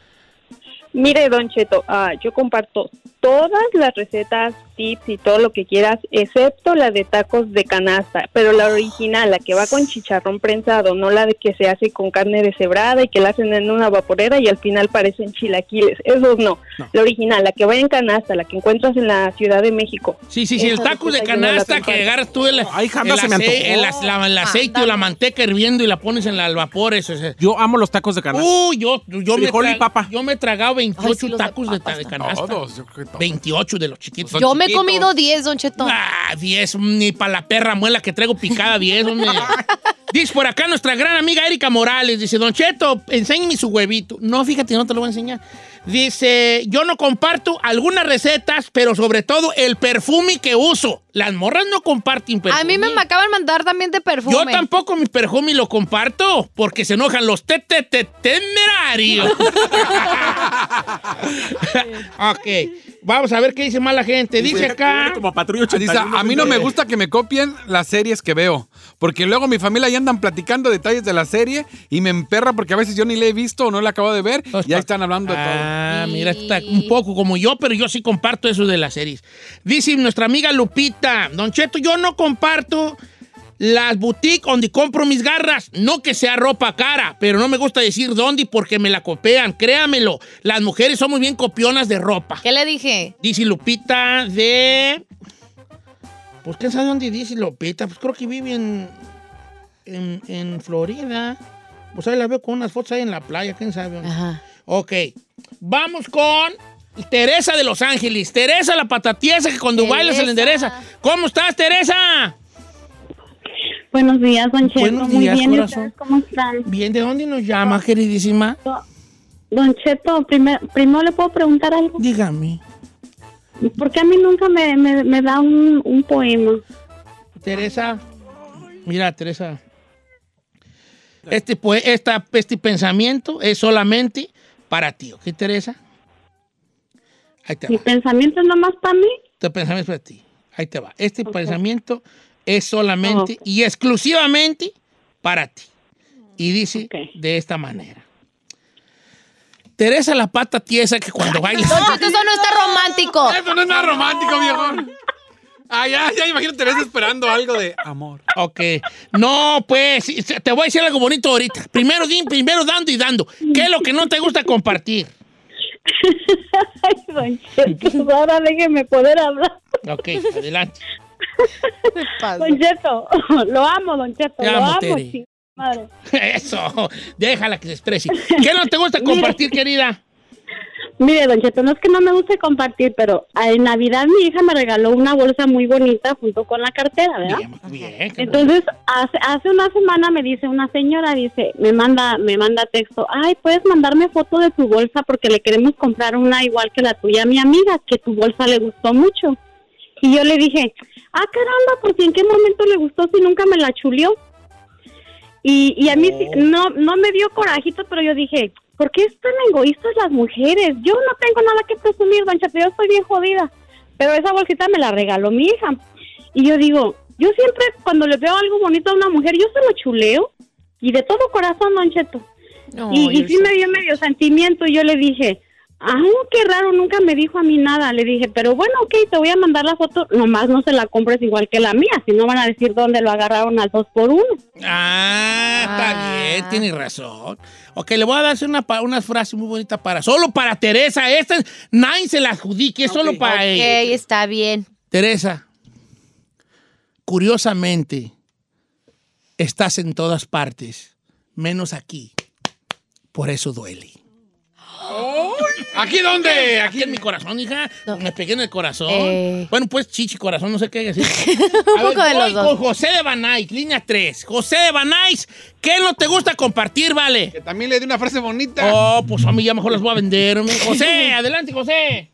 S10: Mire, Don Cheto, ah, yo comparto todas las recetas, tips y todo lo que quieras, excepto la de tacos de canasta, pero la original, la que va con chicharrón prensado, no la de que se hace con carne deshebrada y que la hacen en una vaporera y al final parecen chilaquiles. Esos no.
S2: No.
S10: La original, la que va en canasta, la que encuentras en la Ciudad de México.
S2: Sí, sí, sí, el taco de canasta que agarras tú el,
S7: Ay, jamás
S2: el
S7: se me
S2: el la- el aceite o la manteca hirviendo y la pones en la- al vapor. Eso es.
S7: Yo amo los tacos de canasta.
S2: Uy, yo, yo, me
S7: papa.
S2: yo me he tragado 28
S3: Ay, sí, los de
S2: tacos de, de
S3: también.
S2: canasta.
S4: Todos, yo creo que todos.
S2: 28 de los chiquitos.
S3: Yo me he comido 10, Don Cheto.
S2: Ah, 10, ni para la perra muela que traigo picada 10, hombre. Dice por acá nuestra gran amiga Erika Morales, dice, Don Cheto, enséñame su huevito. No, fíjate, no te lo voy a enseñar. Dice, yo no comparto algunas recetas, pero sobre todo el perfume que uso. Las morras no comparten perfume.
S3: A mí me acaban de mandar también de perfume.
S2: Yo tampoco mi perfume lo comparto, porque se enojan los te, te, te- temerarios. ok, vamos a ver qué dice más la gente. Dice acá...
S7: Como patrulla
S4: Dice,
S7: 81.
S4: a mí no me gusta que me copien las series que veo, porque luego mi familia ya andan platicando detalles de la serie y me emperra porque a veces yo ni la he visto o no la acabo de ver y ahí están hablando de todo.
S2: Ah, mira, está un poco como yo, pero yo sí comparto eso de las series. Dice nuestra amiga Lupita, Don Cheto, yo no comparto las boutiques donde compro mis garras. No que sea ropa cara, pero no me gusta decir dónde porque me la copian. Créamelo, las mujeres somos bien copionas de ropa.
S3: ¿Qué le dije?
S2: Dice Lupita de... Pues quién sabe dónde dice Lupita. Pues creo que vive en, en, en Florida. Pues ahí la veo con unas fotos ahí en la playa, quién sabe dónde.
S3: Ajá.
S2: Ok, vamos con Teresa de Los Ángeles. Teresa, la patatiesa que cuando
S3: Teresa.
S2: baila se le endereza. ¿Cómo estás, Teresa?
S10: Buenos días, Don Cheto.
S2: Buenos
S10: Muy
S2: días,
S10: bien, ¿y
S2: corazón.
S10: cómo están?
S2: Bien, ¿de dónde nos llama, queridísima?
S10: Don Cheto, primer- primero le puedo preguntar algo.
S2: Dígame.
S10: ¿Por qué a mí nunca me, me, me da un, un poema?
S2: Teresa, mira, Teresa. Este, pues, esta, este pensamiento es solamente para ti, ¿ok, Teresa? Ahí te
S10: ¿Mi
S2: va.
S10: pensamiento es nomás para mí?
S2: Este pensamiento es para ti. Ahí te va. Este pensamiento es solamente y exclusivamente para ti. Y dice de esta manera. Teresa la pata tiesa que cuando baila...
S3: Cheto, eso no está romántico.
S4: Eso no es nada romántico, viejo. Ah, ya, ya, imagínate, Teresa esperando algo de amor.
S2: Ok. No, pues, te voy a decir algo bonito ahorita. Primero, primero dando y dando. ¿Qué es lo que no te gusta compartir?
S10: Ay, Don Cheto, ahora déjeme poder hablar.
S2: Ok, adelante.
S10: Don Cheto, lo amo, Don Cheto, lo amo.
S2: Tere.
S10: sí. Madre.
S2: Eso, déjala que se exprese. ¿Qué no te gusta compartir, querida?
S10: Mire, Don Cheto, no es que no me guste compartir, pero en Navidad mi hija me regaló una bolsa muy bonita junto con la cartera, ¿verdad?
S2: Bien, qué
S10: Entonces, hace, hace una semana me dice una señora, dice, me manda, me manda texto, ay, puedes mandarme foto de tu bolsa porque le queremos comprar una igual que la tuya a mi amiga, que tu bolsa le gustó mucho. Y yo le dije, ah, caramba, pues ¿en qué momento le gustó si nunca me la chulió? Y, y a mí no, no me dio corajito, pero yo dije, ¿por qué están egoístas las mujeres? Yo no tengo nada que presumir, don yo estoy bien jodida. Pero esa bolsita me la regaló mi hija. Y yo digo, yo siempre cuando le veo algo bonito a una mujer, yo se lo chuleo. Y de todo corazón, don Cheto. y, y sí me dio medio sentimiento. Y yo le dije, ah, qué raro, nunca me dijo a mí nada. Le dije, pero bueno, ok, te voy a mandar la foto. Nomás no se la compres igual que la mía, si no van a decir dónde lo agarraron al dos por uno.
S2: Ah, está bien, tiene razón. Ok, le voy a dar una, una frase muy bonita para, solo para Teresa. Esta, nadie se la adjudique, es solo para
S3: Ok,
S2: ella.
S3: está bien.
S2: Teresa, curiosamente, estás en todas partes, menos aquí. Por eso duele.
S4: ¿Aquí dónde?
S2: Aquí en mi corazón, hija. Me pegué en el corazón.
S3: Eh.
S2: Bueno, pues chichi, corazón, no sé qué decir.
S3: Un poco de los dos.
S2: Con José de Banais, línea 3. José de Banais, ¿qué no te gusta compartir, vale?
S4: Que también le di una frase bonita.
S2: Oh, pues a mí ya mejor las voy a vender. José, adelante, José.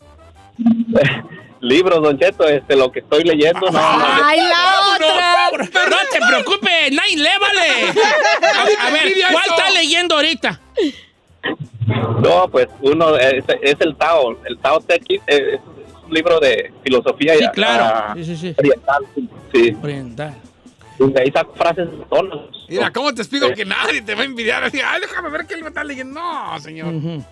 S11: Libros, Don Cheto, este, lo que estoy leyendo. no, no,
S3: ¡Ay, la otra!
S2: No, no te preocupes, nadie le vale. A, a ver, ¿cuál está leyendo ahorita?
S11: No, pues uno es, es el Tao, el Tao Te Ching, eh, es un libro de filosofía
S2: Sí,
S11: y-
S2: claro.
S11: ah,
S2: Sí, sí, sí.
S11: oriental, sí.
S2: Oriental.
S11: Y ahí saco frases tonas.
S4: Mira, ¿cómo te explico que nadie te va a envidiar? Así, Ay, déjame ver qué le está leyendo. No, señor.
S2: Ujú.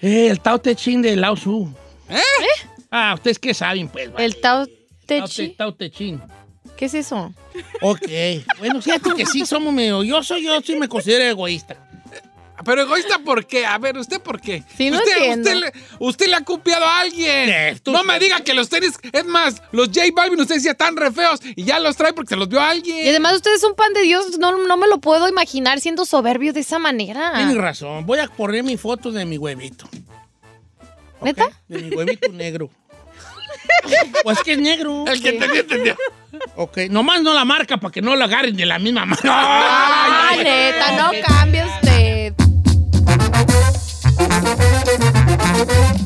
S2: Eh, el Tao Te Ching de Lao Tzu.
S4: ¿Eh?
S2: Ah, ¿ustedes qué saben, pues? vale?
S3: El Tao Te
S2: Tao Te,
S3: Chi.
S2: Tao Te Ching.
S3: ¿Qué es eso?
S2: Ok. Bueno, fíjate que sí somos medio... Yo soy, yo sí me considero egoísta.
S4: Pero egoísta, ¿por qué? A ver, ¿usted por qué?
S3: Sí, no
S4: usted,
S3: entiendo.
S4: usted, le, usted le ha copiado a alguien.
S2: Eh, tú-
S4: no me diga que los tenis, es más, los J Balvin usted decía están re feos y ya los trae porque se los vio a alguien.
S3: Y además usted es un pan de Dios, no, no me lo puedo imaginar siendo soberbio de esa manera.
S2: Tienes razón. Voy a poner mi foto de mi huevito.
S3: ¿Neta?
S2: De mi huevito negro. Pues que es negro.
S4: El que entendió, entendió.
S2: Ok, nomás no la marca para que no la agarren de la misma marca.
S3: Ay, neta, no cambie usted.
S8: Don Cheto.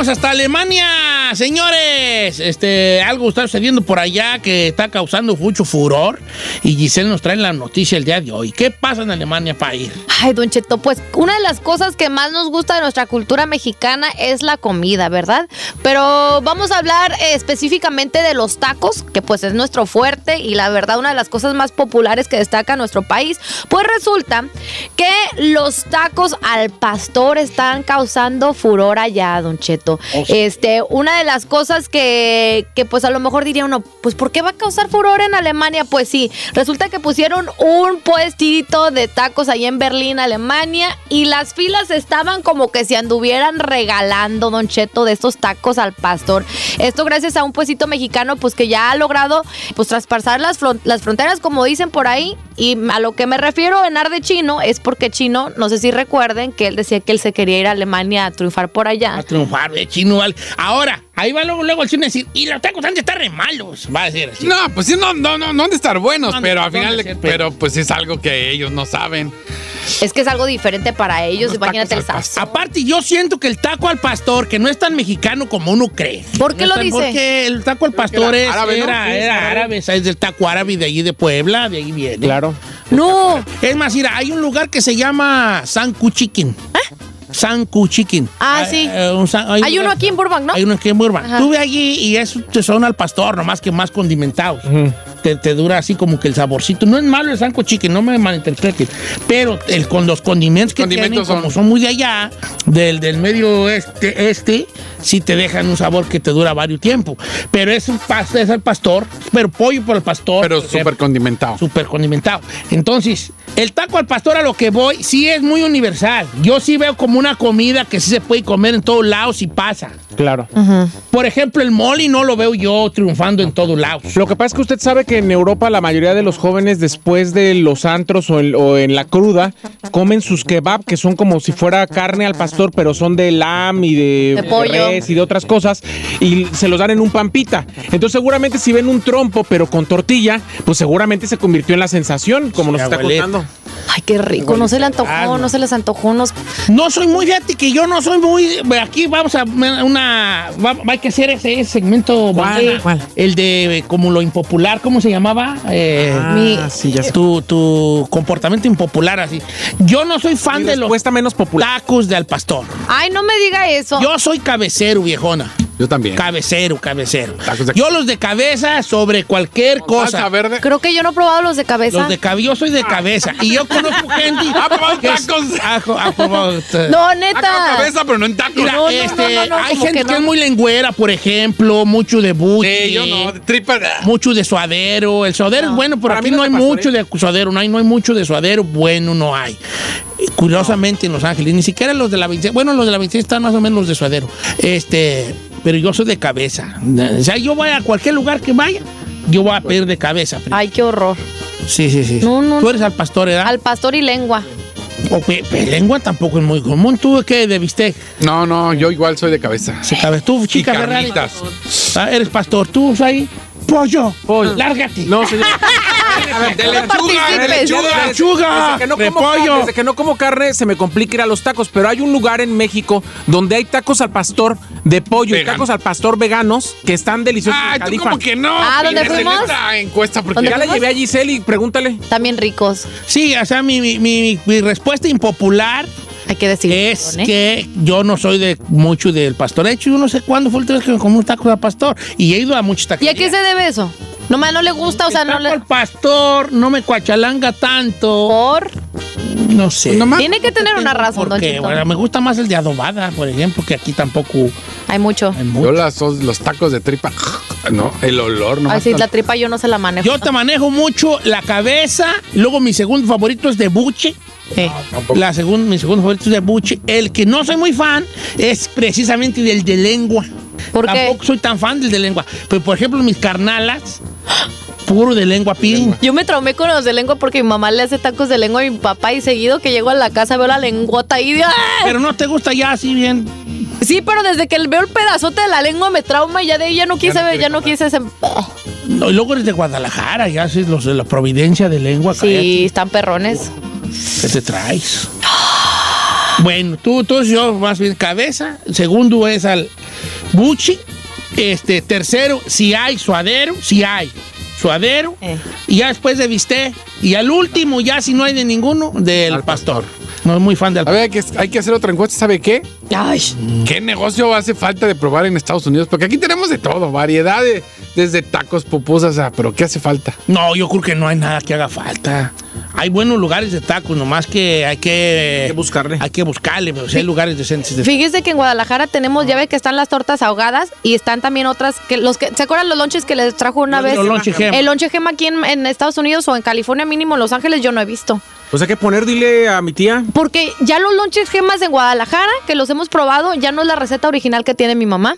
S2: Vamos hasta Alemania, señores. Este, algo está sucediendo por allá que está causando mucho furor. Y Giselle nos trae la noticia el día de hoy. ¿Qué pasa en Alemania para ir?
S3: Ay, Don Cheto, pues una de las cosas que más nos gusta de nuestra cultura mexicana es la comida, ¿verdad? Pero vamos a hablar eh, específicamente de los tacos, que pues es nuestro fuerte y la verdad una de las cosas más populares que destaca nuestro país. Pues resulta que los tacos al pastor están causando furor allá, Don Cheto.
S2: Oh, sí.
S3: Este, una de las cosas que, que pues a lo mejor diría uno, pues ¿por qué va a causar furor en Alemania? Pues sí, resulta que pusieron un puestito de tacos ahí en Berlín, Alemania, y las filas estaban como que se anduvieran regalando, Don Cheto, de estos tacos al pastor. Esto gracias a un puestito mexicano, pues que ya ha logrado, pues traspasar las, las fronteras, como dicen por ahí, y a lo que me refiero en ar de chino es porque chino, no sé si recuerden que él decía que él se quería ir a Alemania a triunfar por allá.
S2: A triunfar de chino. vale. Ahora, ahí va luego, luego el chino a decir, y los tacos han de estar re malos. Va a decir así.
S4: No, pues sí, no, no, no, no han de estar buenos,
S2: No
S4: pero al
S2: no
S4: final,
S2: de
S4: de-
S2: ser, pero-
S4: pues es algo que ellos no saben.
S3: Es que es algo diferente para ellos,
S4: Unos
S3: imagínate el sazón.
S2: Aparte, yo siento que el taco al pastor, que no es tan mexicano como uno cree.
S3: ¿Por qué
S2: No
S3: lo dice?
S2: Porque el taco al pastor
S4: era
S2: es-
S4: árabe, ¿no?
S2: era,
S4: Sí,
S2: era
S4: es árabe.
S2: árabe, es del taco árabe de allí de Puebla, de ahí viene.
S7: Claro.
S3: No,
S2: Es más, mira, hay un lugar que se llama Sanku Chicken. Sanku Chicken.
S3: Ah, sí.
S2: eh, un san-
S3: hay
S2: un
S3: uno aquí en Burbank, ¿no?
S2: Hay uno aquí en Burbank.
S3: Ajá.
S2: Tuve allí y es te son al pastor, nomás que más condimentados. Te, te dura así como que el saborcito. No es malo el sanco chicken, no me malinterpreten. Pero el, con los condimentos que
S4: Condimentos
S2: tienen, como
S4: son-
S2: son muy de allá, del, del medio este, este, sí te dejan un sabor que te dura varios tiempos. Pero es, un pas- es al pastor, pero pollo por el pastor.
S4: Pero súper condimentado.
S2: súper condimentado. Entonces, el taco al pastor a lo que voy, sí es muy universal. Yo sí veo como una comida que sí se puede comer en todos lados y pasa.
S7: Claro.
S2: Por ejemplo, el moli no lo veo yo triunfando en todos lados.
S7: Lo que pasa es que usted sabe que en Europa la mayoría de los jóvenes después de los antros o en, o en la cruda comen sus kebab que son como si fuera carne al pastor pero son de lam y de,
S3: De pollo.
S7: res y de otras cosas y se los dan en un pampita. Entonces seguramente si ven un trompo pero con tortilla pues seguramente se convirtió en la sensación como nos está
S2: abuelita.
S7: contando.
S3: Ay, qué rico. No se le
S2: Ah,
S3: antojó,
S2: no.
S3: no se les antojó unos.
S2: No soy muy, fíjate que yo no soy muy. Aquí vamos a una. va- hay que hacer ese, ese segmento.
S7: ¿Cuál?
S2: El de como lo impopular, ¿cómo se llamaba? Eh,
S3: Mi-
S7: sí, ya sé.
S2: tu, tu comportamiento impopular así. Yo no soy fan de los
S7: menos popular.
S2: tacos de al pastor.
S3: Ay, no me diga eso.
S2: Yo soy cabecero, viejona.
S4: Yo también.
S2: Cabecero, cabecero.
S4: Tacos de-
S2: Yo los de cabeza sobre cualquier cosa.
S4: verde.
S3: Creo que yo no he probado los de cabeza.
S2: Los de cabeza, yo soy de cabeza. Y yo conozco gente.
S4: Ha probado
S2: que es-
S4: tacos.
S2: ha- ha probado, eh,
S3: No, neta.
S4: cabeza, pero no en tacos.
S2: Mira,
S3: No, no,
S2: este,
S3: no, no, no,
S2: hay gente
S3: que
S2: es muy lengüera, por ejemplo, mucho de buche,
S4: Sí, yo no. de Tripa.
S2: mucho de suadero. El suadero es bueno, pero
S7: Para
S2: aquí
S7: mí
S2: no hay mucho de suadero, no hay, no hay mucho de suadero bueno, no hay. Y Curiosamente en Los Ángeles, ni siquiera los de la 26, bueno, los de la 26 están más o menos los de suadero. Este, pero yo soy de cabeza. O sea, yo voy a cualquier lugar que vaya, yo voy a pedir de cabeza.
S3: Ay, qué horror.
S2: Sí, sí, sí.
S3: No, no.
S2: Tú eres al pastor, ¿verdad?
S3: Al pastor y lengua.
S2: O pe- pe- lengua tampoco es muy común. ¿Tú qué de bistec?
S4: No, no, yo igual soy de cabeza.
S2: Se cabe. Tú, chica Ferrari. Ah, eres pastor. Tú, ahí. Pollo. Pollo. Lárgate.
S7: No, señor.
S4: De
S3: No
S4: lechuga, de lechuga.
S2: Lechuga.
S7: Desde que, no
S2: de
S7: como
S2: pollo.
S7: carne, desde que no como carne se me complica ir a los tacos, pero hay un lugar en México donde hay tacos al pastor de pollo y tacos al pastor veganos que están deliciosos.
S4: Ah, tú
S7: Califa.
S4: como que no.
S3: Ah, ¿dónde fuimos?
S4: neta encuesta porque
S3: ¿Dónde
S7: Ya la llevé a Giselle y pregúntale.
S3: También ricos.
S2: Sí, o sea, mi, mi- mi- mi respuesta impopular
S3: Hay que decir.
S2: es
S3: ¿eh?
S2: que yo no soy de mucho del pastor. De hecho, yo no sé cuándo fue última vez que me comí un taco de pastor. Y he ido a muchos tacos.
S3: ¿Y a qué se debe eso? Nomás no le gusta, o sea, no le.
S2: al pastor no me cuachalanga tanto.
S3: Por.
S2: No sé.
S3: Tiene que tener una razón, don
S2: Porque
S3: Cheto.
S2: bueno, me gusta más el de adobada, por ejemplo, que aquí tampoco
S3: Hay mucho.
S2: hay
S4: Yo
S2: mucho.
S4: las, los tacos de tripa. No, el olor, no.
S3: Ay, sí, la tripa yo no se la manejo.
S2: Yo te manejo mucho la cabeza, luego mi segundo favorito es de buche.
S3: Sí.
S2: La segun- mi segundo favorito es de buche. El que no soy muy fan es precisamente del de lengua.
S3: ¿Por qué?
S2: Tampoco soy tan fan del de lengua. Pero, por ejemplo, mis carnalas, puro de lengua piden.
S3: Yo me traumé con los de lengua porque mi mamá le hace tacos de lengua a mi papá y seguido que llego a la casa veo la lengüota ahí. de, ¡ah!
S2: Pero no te gusta ya así bien.
S3: Sí, pero desde que veo el pedazote de la lengua me trauma y ya de ahí ya no quise ver, ya no quise ese...
S2: No, y luego eres de Guadalajara, ya haces los de la Providencia de lengua.
S3: Sí, están perrones.
S2: cállate. ¿Qué te traes? Bueno, tú, tú, yo más bien cabeza. Segundo es al buchi. Este, tercero, si hay suadero, si hay suadero.
S3: Eh.
S2: Y ya después de bistec. Y al último, ya si no hay de ninguno, del pastor. No es muy fan del
S4: A ver, hay que, hay que hacer otra encuesta, ¿sabe qué?
S3: Ay,
S4: ¿Qué negocio hace falta de probar en Estados Unidos? Porque aquí tenemos de todo, variedad de, desde tacos, pupusas, o sea, pero ¿qué hace falta?
S2: No, yo creo que no hay nada que haga falta. Hay buenos lugares de tacos, nomás que hay que,
S7: Hay que buscarle.
S2: Hay que buscarle, pero sí hay lugares decentes de
S3: Fíjese que en Guadalajara tenemos, ya ve que están las tortas ahogadas y están también otras que los que ¿se acuerdan los lonches que les trajo una
S2: Los-
S3: vez?
S2: los lonche gema.
S3: El lonche gema aquí en, en Estados Unidos o en California mínimo en Los Ángeles yo no he visto.
S7: Pues hay que poner, dile a mi tía.
S3: Porque ya los lonches gemas en Guadalajara, que los hemos probado, ya no es la receta original que tiene mi mamá.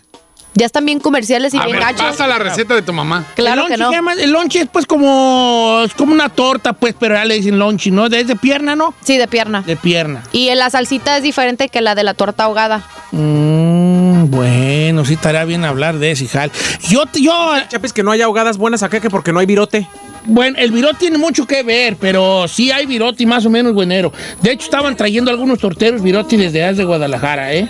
S3: Ya están bien comerciales y
S4: A
S3: bien
S4: ver,
S3: gachos.
S4: pasa la receta de tu mamá.
S3: Claro
S2: el
S3: que no.
S2: se llama- el lonche es pues como, es como una torta, pues, pero ya le dicen lonche, ¿no? Es de pierna, ¿no?
S3: Sí, de pierna.
S2: De pierna.
S3: Y la salsita es diferente que la de la torta ahogada.
S2: Mm, bueno, sí estaría bien hablar de ese, hijal. Yo, yo,
S7: Chapis, que no haya ahogadas buenas acá que porque no hay virote.
S2: Bueno, el virote tiene mucho que ver, pero sí hay virote más o menos buenero. De hecho, estaban trayendo algunos torteros virote desde allá de Guadalajara, ¿eh?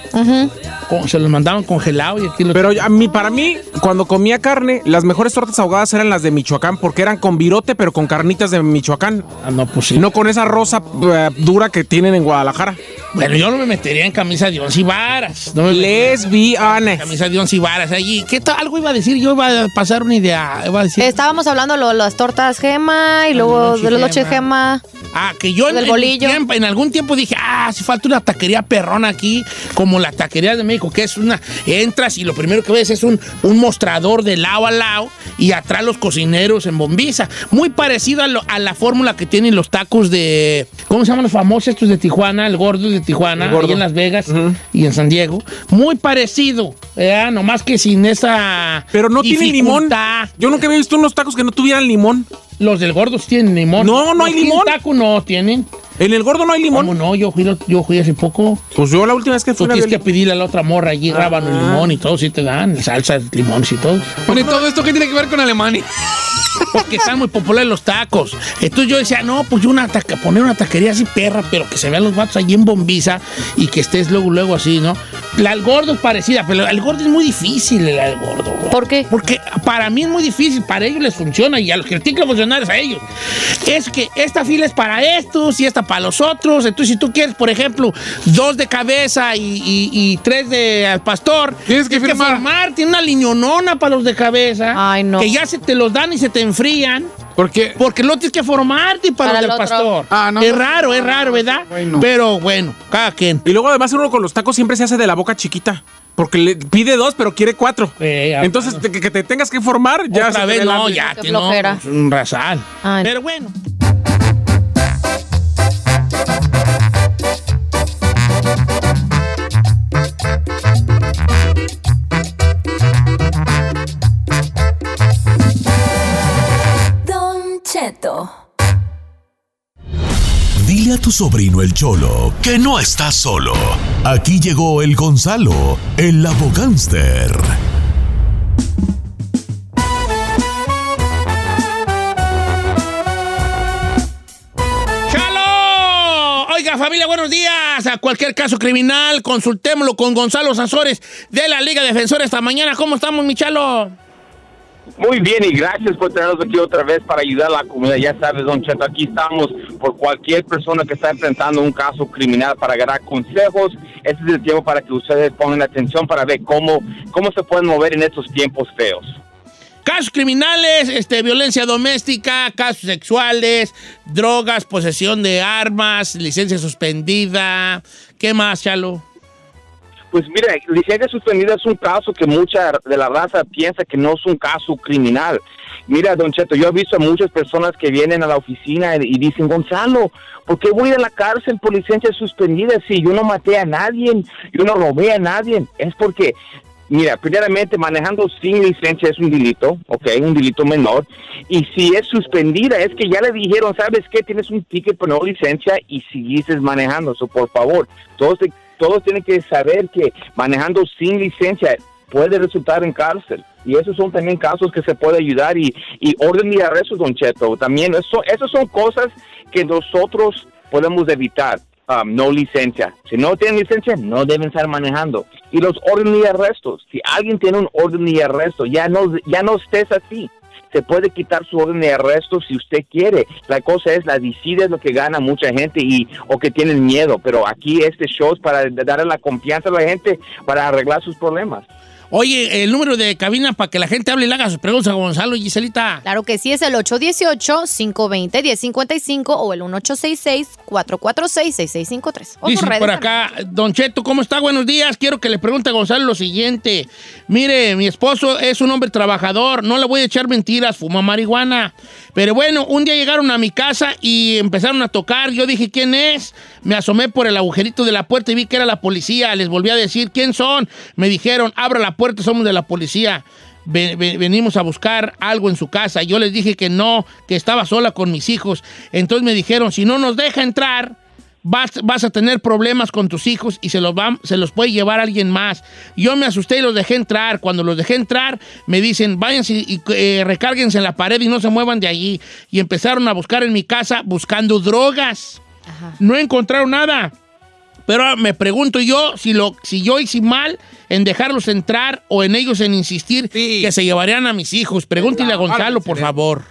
S2: Con- se los mandaban congelados y aquí los...
S7: Pero a mí, para mí, cuando comía carne, las mejores tortas ahogadas eran las de Michoacán, porque eran con virote, pero con carnitas de Michoacán.
S2: Ah, no, pues sí.
S7: No con esa rosa eh, dura que tienen en Guadalajara.
S2: Bueno, yo no me metería en camisa de once varas. No me
S7: Lesbianes.
S2: Camisa de once varas allí. ¿Qué tal? Algo iba a decir, yo iba a pasar una idea. Iba a decir...
S3: Estábamos hablando de lo- las tortas gema y luego
S2: noche
S3: de los noches
S2: gema. Ah, que yo en,
S3: Del
S2: en
S3: bolillo.
S2: tiempo- en algún tiempo dije, ah, hace falta una taquería perrona aquí, como la taquería de México, que es una, entras y lo primero que ves es un, un mostrador de lado a lado y atrás los cocineros en bombiza. Muy parecido a, lo- a la fórmula que tienen los tacos de, ¿cómo se llaman los famosos estos de Tijuana? El gordo de Tijuana,
S7: gordo.
S2: ahí en Las Vegas y en San Diego. Muy parecido, ¿verdad? nomás que sin esa...
S7: Pero no tiene limón. Yo nunca había visto unos tacos que no tuvieran limón.
S2: Los del gordo sí tienen limón.
S7: No, no hay
S2: Los
S7: limón.
S2: taco no tienen.
S7: En el gordo no hay limón.
S2: ¿Cómo no? Yo fui, yo fui hace poco.
S7: Pues yo la última vez que
S2: Tú
S7: fui no
S2: tienes que pedirle a la otra morra allí rábano y limón y todo, sí te dan, salsa, limón y todo.
S4: Bueno, ¿y todo esto qué tiene que ver con Alemania?
S2: Porque están muy populares los tacos. Entonces yo decía, no, pues yo una taca- poner una taquería así perra, pero que se vean los vatos allí en bombiza y que estés luego, luego así, ¿no? La del gordo es parecida, pero el gordo es muy difícil, del gordo. güey.
S3: ¿Por qué?
S2: Porque para mí es muy difícil, para ellos les funciona y a los que les tiene que funcionar es a ellos. Es que esta fila es para estos y esta para los otros. Entonces, si tú quieres, por ejemplo, dos de cabeza y, y- y tres de al pastor,
S4: Tienes que firmar.
S2: formar. Tiene una liñonona para los de cabeza.
S3: Ay, no.
S2: Que ya se te los dan y se te enfrían.
S4: Porque
S2: Porque no tienes que formarte para,
S3: Para el
S2: del pastor.
S4: Ah, no,
S2: es
S4: no.
S2: raro, es raro, ¿verdad?
S4: Bueno.
S2: Pero bueno, cada quien.
S7: Y luego además uno con los tacos siempre se hace de la boca chiquita. Porque le pide dos, pero quiere cuatro.
S2: Eh, ah,
S7: Entonces, te- que, que te tengas que formar, ya
S2: Otra
S7: se
S2: vez
S7: te
S2: no, ya,
S3: Qué
S2: que no, un rasal.
S3: Ay.
S2: Pero bueno.
S9: Dile a tu sobrino el Cholo que no está solo. Aquí llegó el Gonzalo, el abogánster.
S2: ¡Chalo! Oiga, familia, buenos días. A cualquier caso criminal, consultémoslo con Gonzalo Sanzores de la Liga Defensora esta mañana. ¿Cómo estamos, mi Chalo?
S11: Muy bien y gracias por tenernos aquí otra vez para ayudar a la comunidad. Ya sabes, Don Cheto, aquí estamos por cualquier persona que está enfrentando un caso criminal para agarrar consejos. Este es el tiempo para que ustedes pongan atención para ver cómo, cómo se pueden mover en estos tiempos feos.
S2: Casos criminales, este, violencia doméstica, casos sexuales, drogas, posesión de armas, licencia suspendida. ¿Qué más, Chalo?
S11: Pues mira, licencia suspendida es un caso que mucha de la raza piensa que no es un caso criminal. Mira, Don Cheto, yo he visto a muchas personas que vienen a la oficina y dicen, Gonzalo, ¿por qué voy a la cárcel por licencia suspendida si yo no maté a nadie, yo no robé a nadie? Es porque, mira, primeramente manejando sin licencia es un delito, ok, un delito menor. Y si es suspendida, es que ya le dijeron, ¿sabes qué? Tienes un ticket por no licencia y seguiste manejando. So, por favor, todos, todos tienen que saber que manejando sin licencia puede resultar en cárcel. Y esos son también casos que se puede ayudar y, y orden de arresto, Don Cheto. También, eso, esas son cosas que nosotros podemos evitar. um, no licencia. Si no tienen licencia, no deben estar manejando. Y los órdenes de arrestos. Si alguien tiene un orden de arresto, ya no, ya no estés así. Se puede quitar su orden de arresto si usted quiere. La cosa es, la decide es lo que gana mucha gente y o que tienen miedo. Pero aquí este show es para darle la confianza a la gente para arreglar sus problemas.
S2: Oye, el número de cabina para que la gente hable y le haga sus preguntas a Gonzalo y Giselita.
S3: Claro que sí, es el 818-520-1055 o el 1866-446-6653. O
S2: Dice por
S3: también.
S2: acá, Don Cheto, ¿cómo está? Buenos días. Quiero que le pregunte a Gonzalo lo siguiente. Mire, mi esposo es un hombre trabajador, no le voy a echar mentiras, fuma marihuana. Pero bueno, un día llegaron a mi casa y empezaron a tocar. Yo dije, ¿quién es? Me asomé por el agujerito de la puerta y vi que era la policía. Les volví a decir, ¿quién son? Me dijeron, abra la puerta, somos de la policía. Ve- ve- venimos a buscar algo en su casa. Yo les dije que no, que estaba sola con mis hijos. Entonces me dijeron, si no nos deja entrar, vas, vas a tener problemas con tus hijos y se los, va, se los puede llevar alguien más. Yo me asusté y los dejé entrar. Cuando los dejé entrar, me dicen, váyanse y eh, recárguense en la pared y no se muevan de allí. Y empezaron a buscar en mi casa buscando drogas. No encontraron nada. Pero me pregunto yo si, lo, si yo hice mal en dejarlos entrar o en ellos en insistir que se llevarían a mis hijos. Pregúntele a Gonzalo, por favor.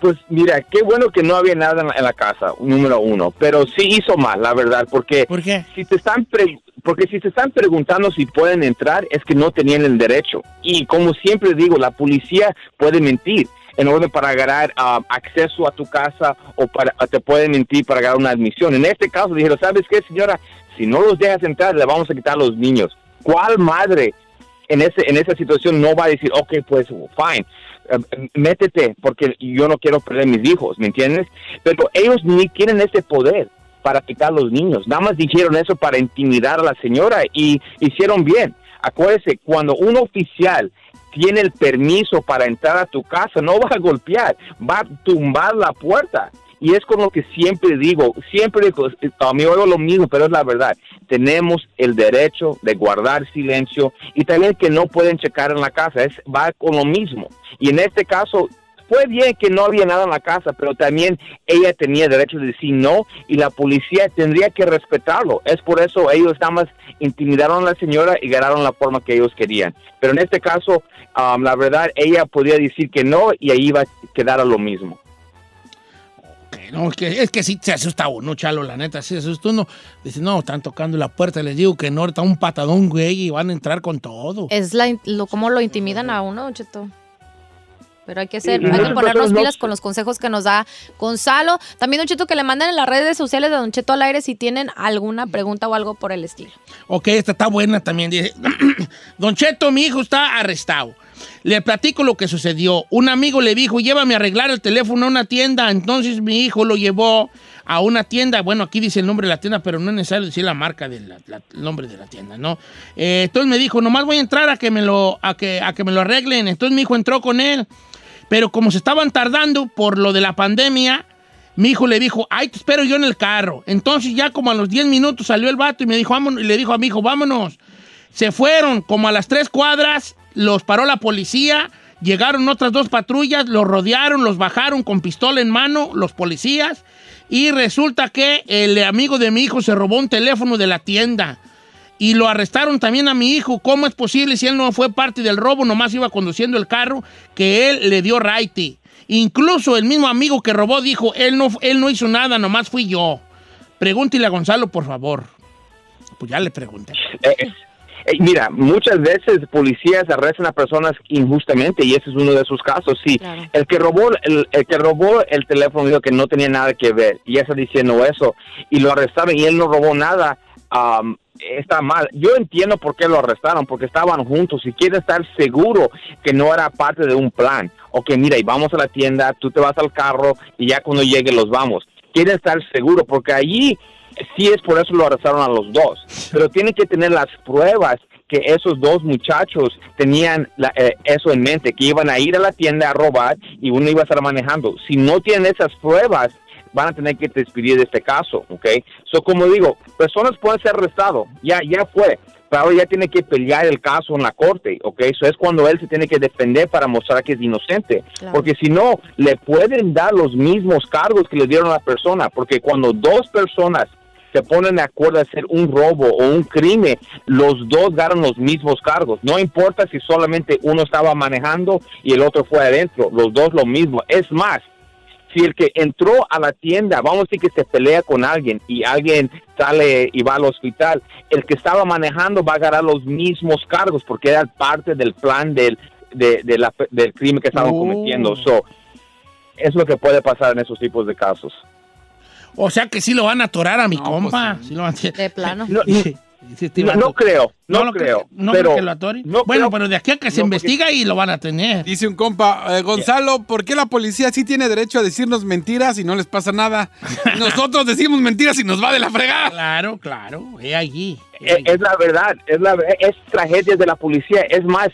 S11: Pues mira, qué bueno que no había nada en la, en la casa, número uno, pero sí hizo mal, la verdad, porque
S2: ¿Por qué?
S11: si te están pre- porque si te están preguntando si pueden entrar es que no tenían el derecho y como siempre digo, la policía puede mentir en orden para agarrar ah, acceso a tu casa o para te puede mentir para agarrar una admisión. En este caso dijeron, ¿sabes qué, señora? Si no los dejas entrar, le vamos a quitar a los niños. ¿Cuál madre en ese en esa situación no va a decir, ok, pues fine, eh, métete porque yo no quiero perder mis hijos, ¿me entiendes? Pero ellos ni tienen ese poder para quitar a los niños. Nada más dijeron eso para intimidar a la señora y hicieron bien. Acuérdese, cuando un oficial tiene el permiso para entrar a tu casa, no va a golpear, va a tumbar la puerta. Y es con lo que siempre digo, siempre digo, a mí oigo lo mismo, pero es la verdad. Tenemos el derecho de guardar silencio y también que no pueden checar en la casa, es, va con lo mismo. Y en este caso, fue bien que no había nada en la casa, pero también ella tenía derecho de decir no y la policía tendría que respetarlo. Es por eso ellos nada más intimidaron a la señora y ganaron la forma que ellos querían. Pero en este caso, um, la verdad, ella podía decir que no y ahí iba a quedar a lo mismo.
S2: No, es que, es que sí se asusta uno, chalo, la neta, sí se asusta uno. Dice, no, están tocando la puerta, les digo que no, está un patadón, güey, y van a entrar con todo.
S3: Es la, lo, cómo lo intimidan a uno, Cheto. Pero hay que ser,
S2: Sí,
S3: hay que ponernos pilas con los consejos que nos da Gonzalo. También, Don Cheto, que le manden en las redes sociales de Don Cheto al aire si tienen alguna pregunta o algo por el estilo.
S2: Ok, esta está buena también. Dice, Don Cheto, mi hijo está arrestado. Le platico lo que sucedió. Un amigo le dijo, llévame a arreglar el teléfono a una tienda. Entonces mi hijo lo llevó a una tienda. Bueno, aquí dice el nombre de la tienda, pero no es necesario decir la marca del nombre de la tienda, ¿no? Eh, entonces me dijo, nomás voy a entrar a que me lo, a que, a que me lo arreglen. Entonces mi hijo entró con él. Pero como se estaban tardando por lo de la pandemia, mi hijo le dijo, ay, te espero yo en el carro. Entonces ya como a los 10 minutos salió el vato y me dijo, vámonos, y le dijo a mi hijo, vámonos. Se fueron como a las tres cuadras, los paró la policía, llegaron otras dos patrullas, los rodearon, los bajaron con pistola en mano, los policías, y resulta que el amigo de mi hijo se robó un teléfono de la tienda. Y lo arrestaron también a mi hijo. ¿Cómo es posible si él no fue parte del robo, nomás iba conduciendo el carro, que él le dio raite? Incluso el mismo amigo que robó dijo, él no, él no hizo nada, nomás fui yo. Pregúntele a Gonzalo, por favor. Pues ya le pregunté.
S11: Eh, eh, mira, muchas veces policías arrestan a personas injustamente y ese es uno de sus casos. Sí, el que robó el, el que robó el teléfono dijo que no tenía nada que ver y ya está diciendo eso y lo arrestaron y él no robó nada. Am, está mal. Yo entiendo por qué lo arrestaron, porque estaban juntos y quiere estar seguro que no era parte de un plan. Ok, mira, y vamos a la tienda, tú te vas al carro y ya cuando llegue los vamos. Quiere estar seguro, porque allí sí es por eso lo arrestaron a los dos. Pero tienen que tener las pruebas que esos dos muchachos tenían la- eh, eso en mente, que iban a ir a la tienda a robar y uno iba a estar manejando. Si no tienen esas pruebas, van a tener que despedir de este caso, ¿ok? So, como digo, personas pueden ser arrestados, ya, ya fue, pero ahora ya tiene que pelear el caso en la corte, ¿ok? Eso es cuando él se tiene que defender para mostrar que es inocente,
S12: Claro.
S11: porque si no, le pueden dar los mismos cargos que le dieron a la persona, porque cuando dos personas se ponen de acuerdo a hacer un robo o un crimen, los dos ganan los mismos cargos. No importa si solamente uno estaba manejando y el otro fue adentro, los dos lo mismo. Es más, si el que entró a la tienda, vamos a decir que se pelea con alguien y alguien sale y va al hospital, el que estaba manejando va a ganar los mismos cargos porque era parte del plan del, de, de la- del crimen que estaban
S2: Oh.
S11: cometiendo. So, es lo que puede pasar en esos tipos de casos.
S2: O sea que sí lo van a atorar a mi compa. Sí lo van a-
S3: De plano.
S11: No, no,
S2: van a-
S11: no creo, no,
S2: lo
S11: creo.
S2: No
S11: pero
S2: creo que lo atoren. bueno, pero de aquí a que se investiga y lo van a tener.
S4: Dice un compa, eh, Gonzalo, ¿por qué la policía sí tiene derecho a decirnos mentiras y no les pasa nada? Nosotros decimos mentiras y nos va de la fregada.
S2: Claro, claro, es allí.
S11: Es, es la verdad, es la es tragedia de la policía. Es más,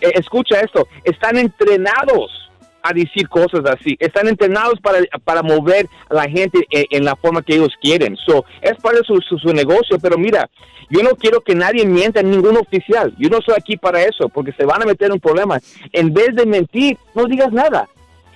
S11: eh, escucha esto, están entrenados a decir cosas así. Están entrenados para, para mover a la gente en, en la forma que ellos quieren. So, es para su, su, su negocio, pero mira, yo no quiero que nadie mienta, ningún oficial. Yo no soy aquí para eso, porque se van a meter en problemas. En vez de mentir, no digas nada.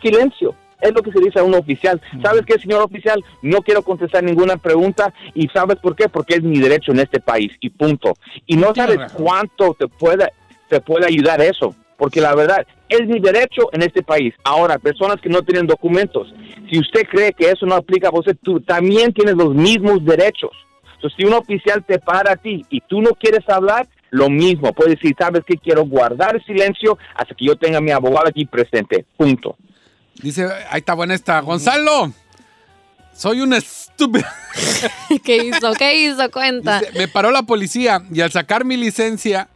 S11: Silencio. Es lo que se dice a un oficial. ¿Sabes qué, señor oficial? No quiero contestar ninguna pregunta. ¿Y sabes por qué? Porque es mi derecho en este país. Y punto. Y no sabes cuánto te puede, te puede ayudar eso. Porque la verdad, es mi derecho en este país. Ahora, personas que no tienen documentos, si usted cree que eso no aplica a usted, tú también tienes los mismos derechos. Entonces, si un oficial te para a ti y tú no quieres hablar, lo mismo. Puedes decir, ¿sabes qué? Quiero guardar silencio hasta que yo tenga a mi abogado aquí presente. Punto.
S4: Dice, ahí está buena esta. Gonzalo, soy un estúpido.
S3: ¿Qué hizo? ¿Qué hizo? Cuenta.
S4: Dice, me paró la policía y al sacar mi licencia,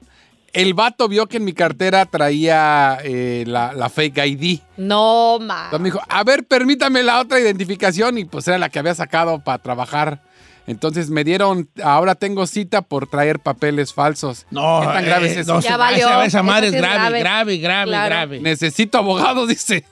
S4: el vato vio que en mi cartera traía eh, la, la fake ID.
S3: No, ma.
S4: Entonces me dijo, a ver, permítame la otra identificación y pues era la que había sacado para trabajar. Entonces me dieron, ahora tengo cita por traer papeles falsos.
S2: No,
S4: ¿Qué tan grave
S2: eh,
S4: es eso?
S2: no,
S3: Ya valió.
S2: Esa, esa madre
S3: Eso
S2: es
S3: sí es
S2: grave,
S3: grave.
S2: grave, grave,
S3: Claro.
S2: grave.
S4: Necesito abogado, dice.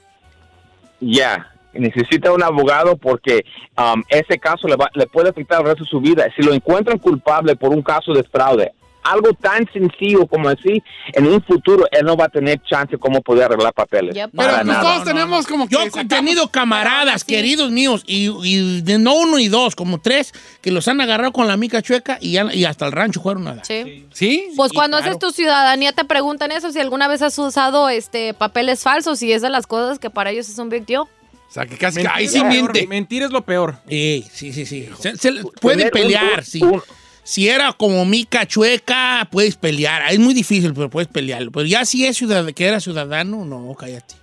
S11: Ya, necesita un abogado porque um, ese caso le, va- le puede afectar el resto de su vida. Si lo encuentran culpable por un caso de fraude, algo tan sencillo como así, en un futuro él no va a tener chance como poder arreglar papeles.
S3: Yep.
S4: Pero pues
S11: nada.
S4: todos tenemos como que
S2: Yo he tenido camaradas,
S3: Sí.
S2: queridos míos, y, y de no uno y dos, como tres, que los han agarrado con la mica chueca y, ya- y hasta el rancho fueron a dar.
S3: Sí.
S4: ¿Sí?
S3: Pues
S2: Sí,
S3: cuando
S2: claro.
S3: haces tu ciudadanía te preguntan eso, si alguna vez has usado este papeles falsos y es de las cosas que para ellos es un big deal.
S4: O sea, que casi...
S7: Mentir
S4: Ahí sí miente.
S7: Mentir es lo peor.
S2: Sí, sí, sí, sí. Se- se- pueden
S11: Tener un-
S2: pelear,
S11: un-
S2: sí.
S11: un-
S2: Si era como mica chueca, puedes pelear. Es muy difícil, pero puedes pelearlo. Pero ya si es ciudad que era ciudadano, no, cállate.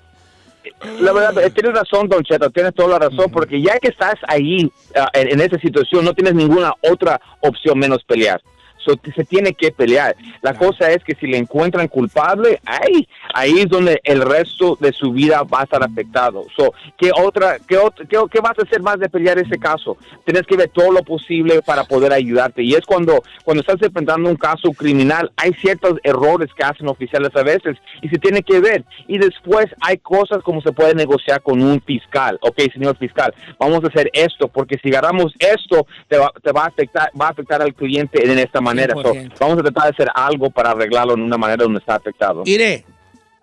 S11: La verdad, eh, tienes razón, Don Cheto, tienes toda la razón, porque ya que estás ahí ah, en, en esa situación, no tienes ninguna otra opción menos pelear. So, se tiene que pelear. La cosa es que si le encuentran culpable, ahí, ahí es donde el resto de su vida va a estar afectado. So, ¿qué, otra, qué, qué, qué vas a hacer más de pelear ese caso? Tienes que ver todo lo posible para poder ayudarte. Y es cuando, cuando estás enfrentando un caso criminal, hay ciertos errores que hacen oficiales a veces y se tiene que ver. Y después hay cosas como se puede negociar con un fiscal. Ok, señor fiscal, vamos a hacer esto, porque si agarramos esto, te va, te va a afectar, va a afectar al cliente en esta manera. So,
S2: 100%.
S11: vamos a tratar de hacer algo para arreglarlo en una manera donde está afectado.
S2: Mire,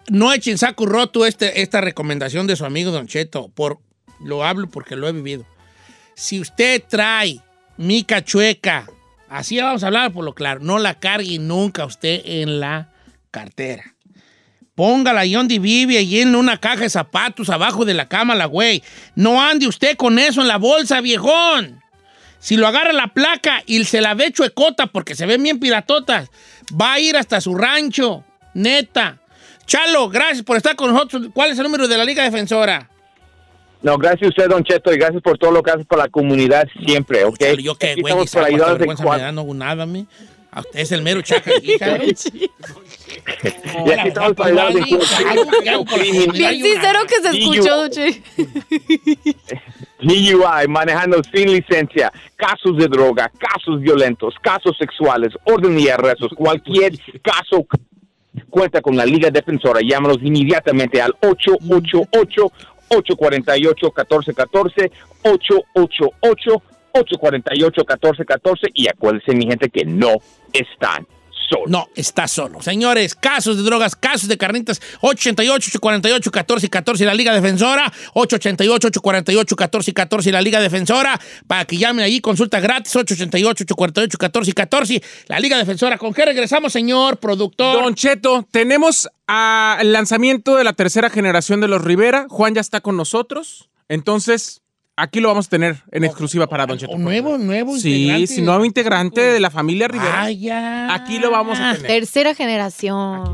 S2: no echen saco roto este, esta recomendación de su amigo Don Cheto. Por, lo hablo porque lo he vivido. Si usted trae mica chueca, así vamos a hablar por lo claro, no la cargue nunca usted en la cartera. Póngala ahí donde vive, ahí en una caja de zapatos abajo de la cama, la güey. No ande usted con eso en la bolsa, viejón. Si lo agarra la placa y se la ve chuecota porque se ven bien piratotas, va a ir hasta su rancho, neta. Chalo, gracias por estar con nosotros. ¿Cuál es el número de la Liga Defensora?
S11: No, gracias a usted, Don Cheto, y gracias por todo lo que haces por la comunidad siempre, ¿ok?
S2: Chalo, yo qué, güey,
S11: para
S2: no nada, me. A usted es el mero chaca aquí.
S11: Y aquí estamos criminal.
S3: Bien sincero que se escuchó, Duche.
S11: DUI, manejando sin licencia, casos de droga, casos violentos, casos sexuales, orden y arrestos, cualquier caso cuenta con la Liga Defensora. Llámanos inmediatamente al 888-848-1414, 888-848-1414 y acuérdense, mi gente, que no están solos.
S2: No, está solo. Señores, casos de drogas, casos de carnitas, 888-848-1414 la Liga Defensora, 888-848-1414 la Liga Defensora, para que llamen allí, consulta gratis, 888-848-1414 la Liga Defensora. ¿Con qué regresamos, señor productor?
S7: Don Cheto, tenemos el lanzamiento de la tercera generación de los Rivera. Juan ya está con nosotros. Entonces, aquí lo vamos a tener en exclusiva para Don Cheto.
S2: Un nuevo, nuevo
S7: Sí,
S2: integrante.
S7: si nuevo integrante de la familia Rivera.
S2: Vaya.
S7: Aquí lo vamos a tener.
S3: Tercera generación.